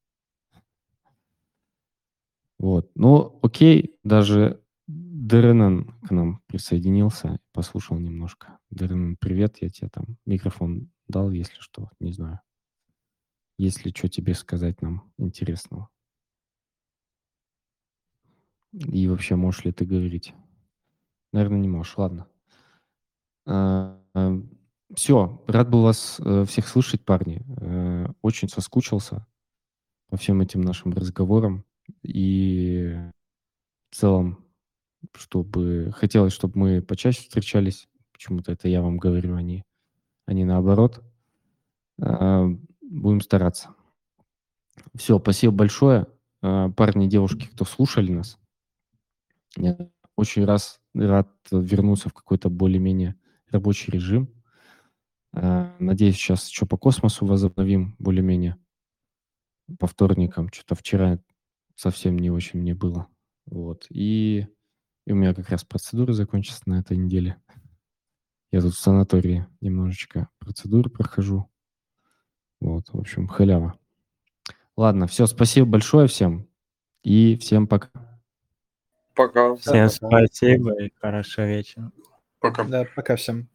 Вот. Ну, окей, даже Деренен к нам присоединился, послушал немножко. Деренен, привет, я тебе там микрофон дал, если что, не знаю. Если что тебе сказать нам интересного. И вообще, можешь ли ты говорить? Наверное, не можешь. Ладно. А, Все, рад был вас э, всех слышать, парни. Э, очень соскучился по всем этим нашим разговорам. И в целом, чтобы хотелось, чтобы мы почаще встречались. Почему-то это я вам говорю, а не, а не наоборот. А, будем стараться. Все, спасибо большое. А, парни и девушки, кто слушали нас. Я очень раз рад вернуться в какой-то более-менее рабочий режим. Э, надеюсь, сейчас еще по космосу возобновим более-менее по вторникам. Что-то вчера совсем не очень мне было. Вот. И, и у меня как раз процедуры закончатся на этой неделе. Я тут в санатории немножечко процедуры прохожу. Вот, в общем, халява. Ладно, все, спасибо большое всем. И всем пока. Пока. Всем спасибо и хорошего вечера. Пока. Да, пока всем.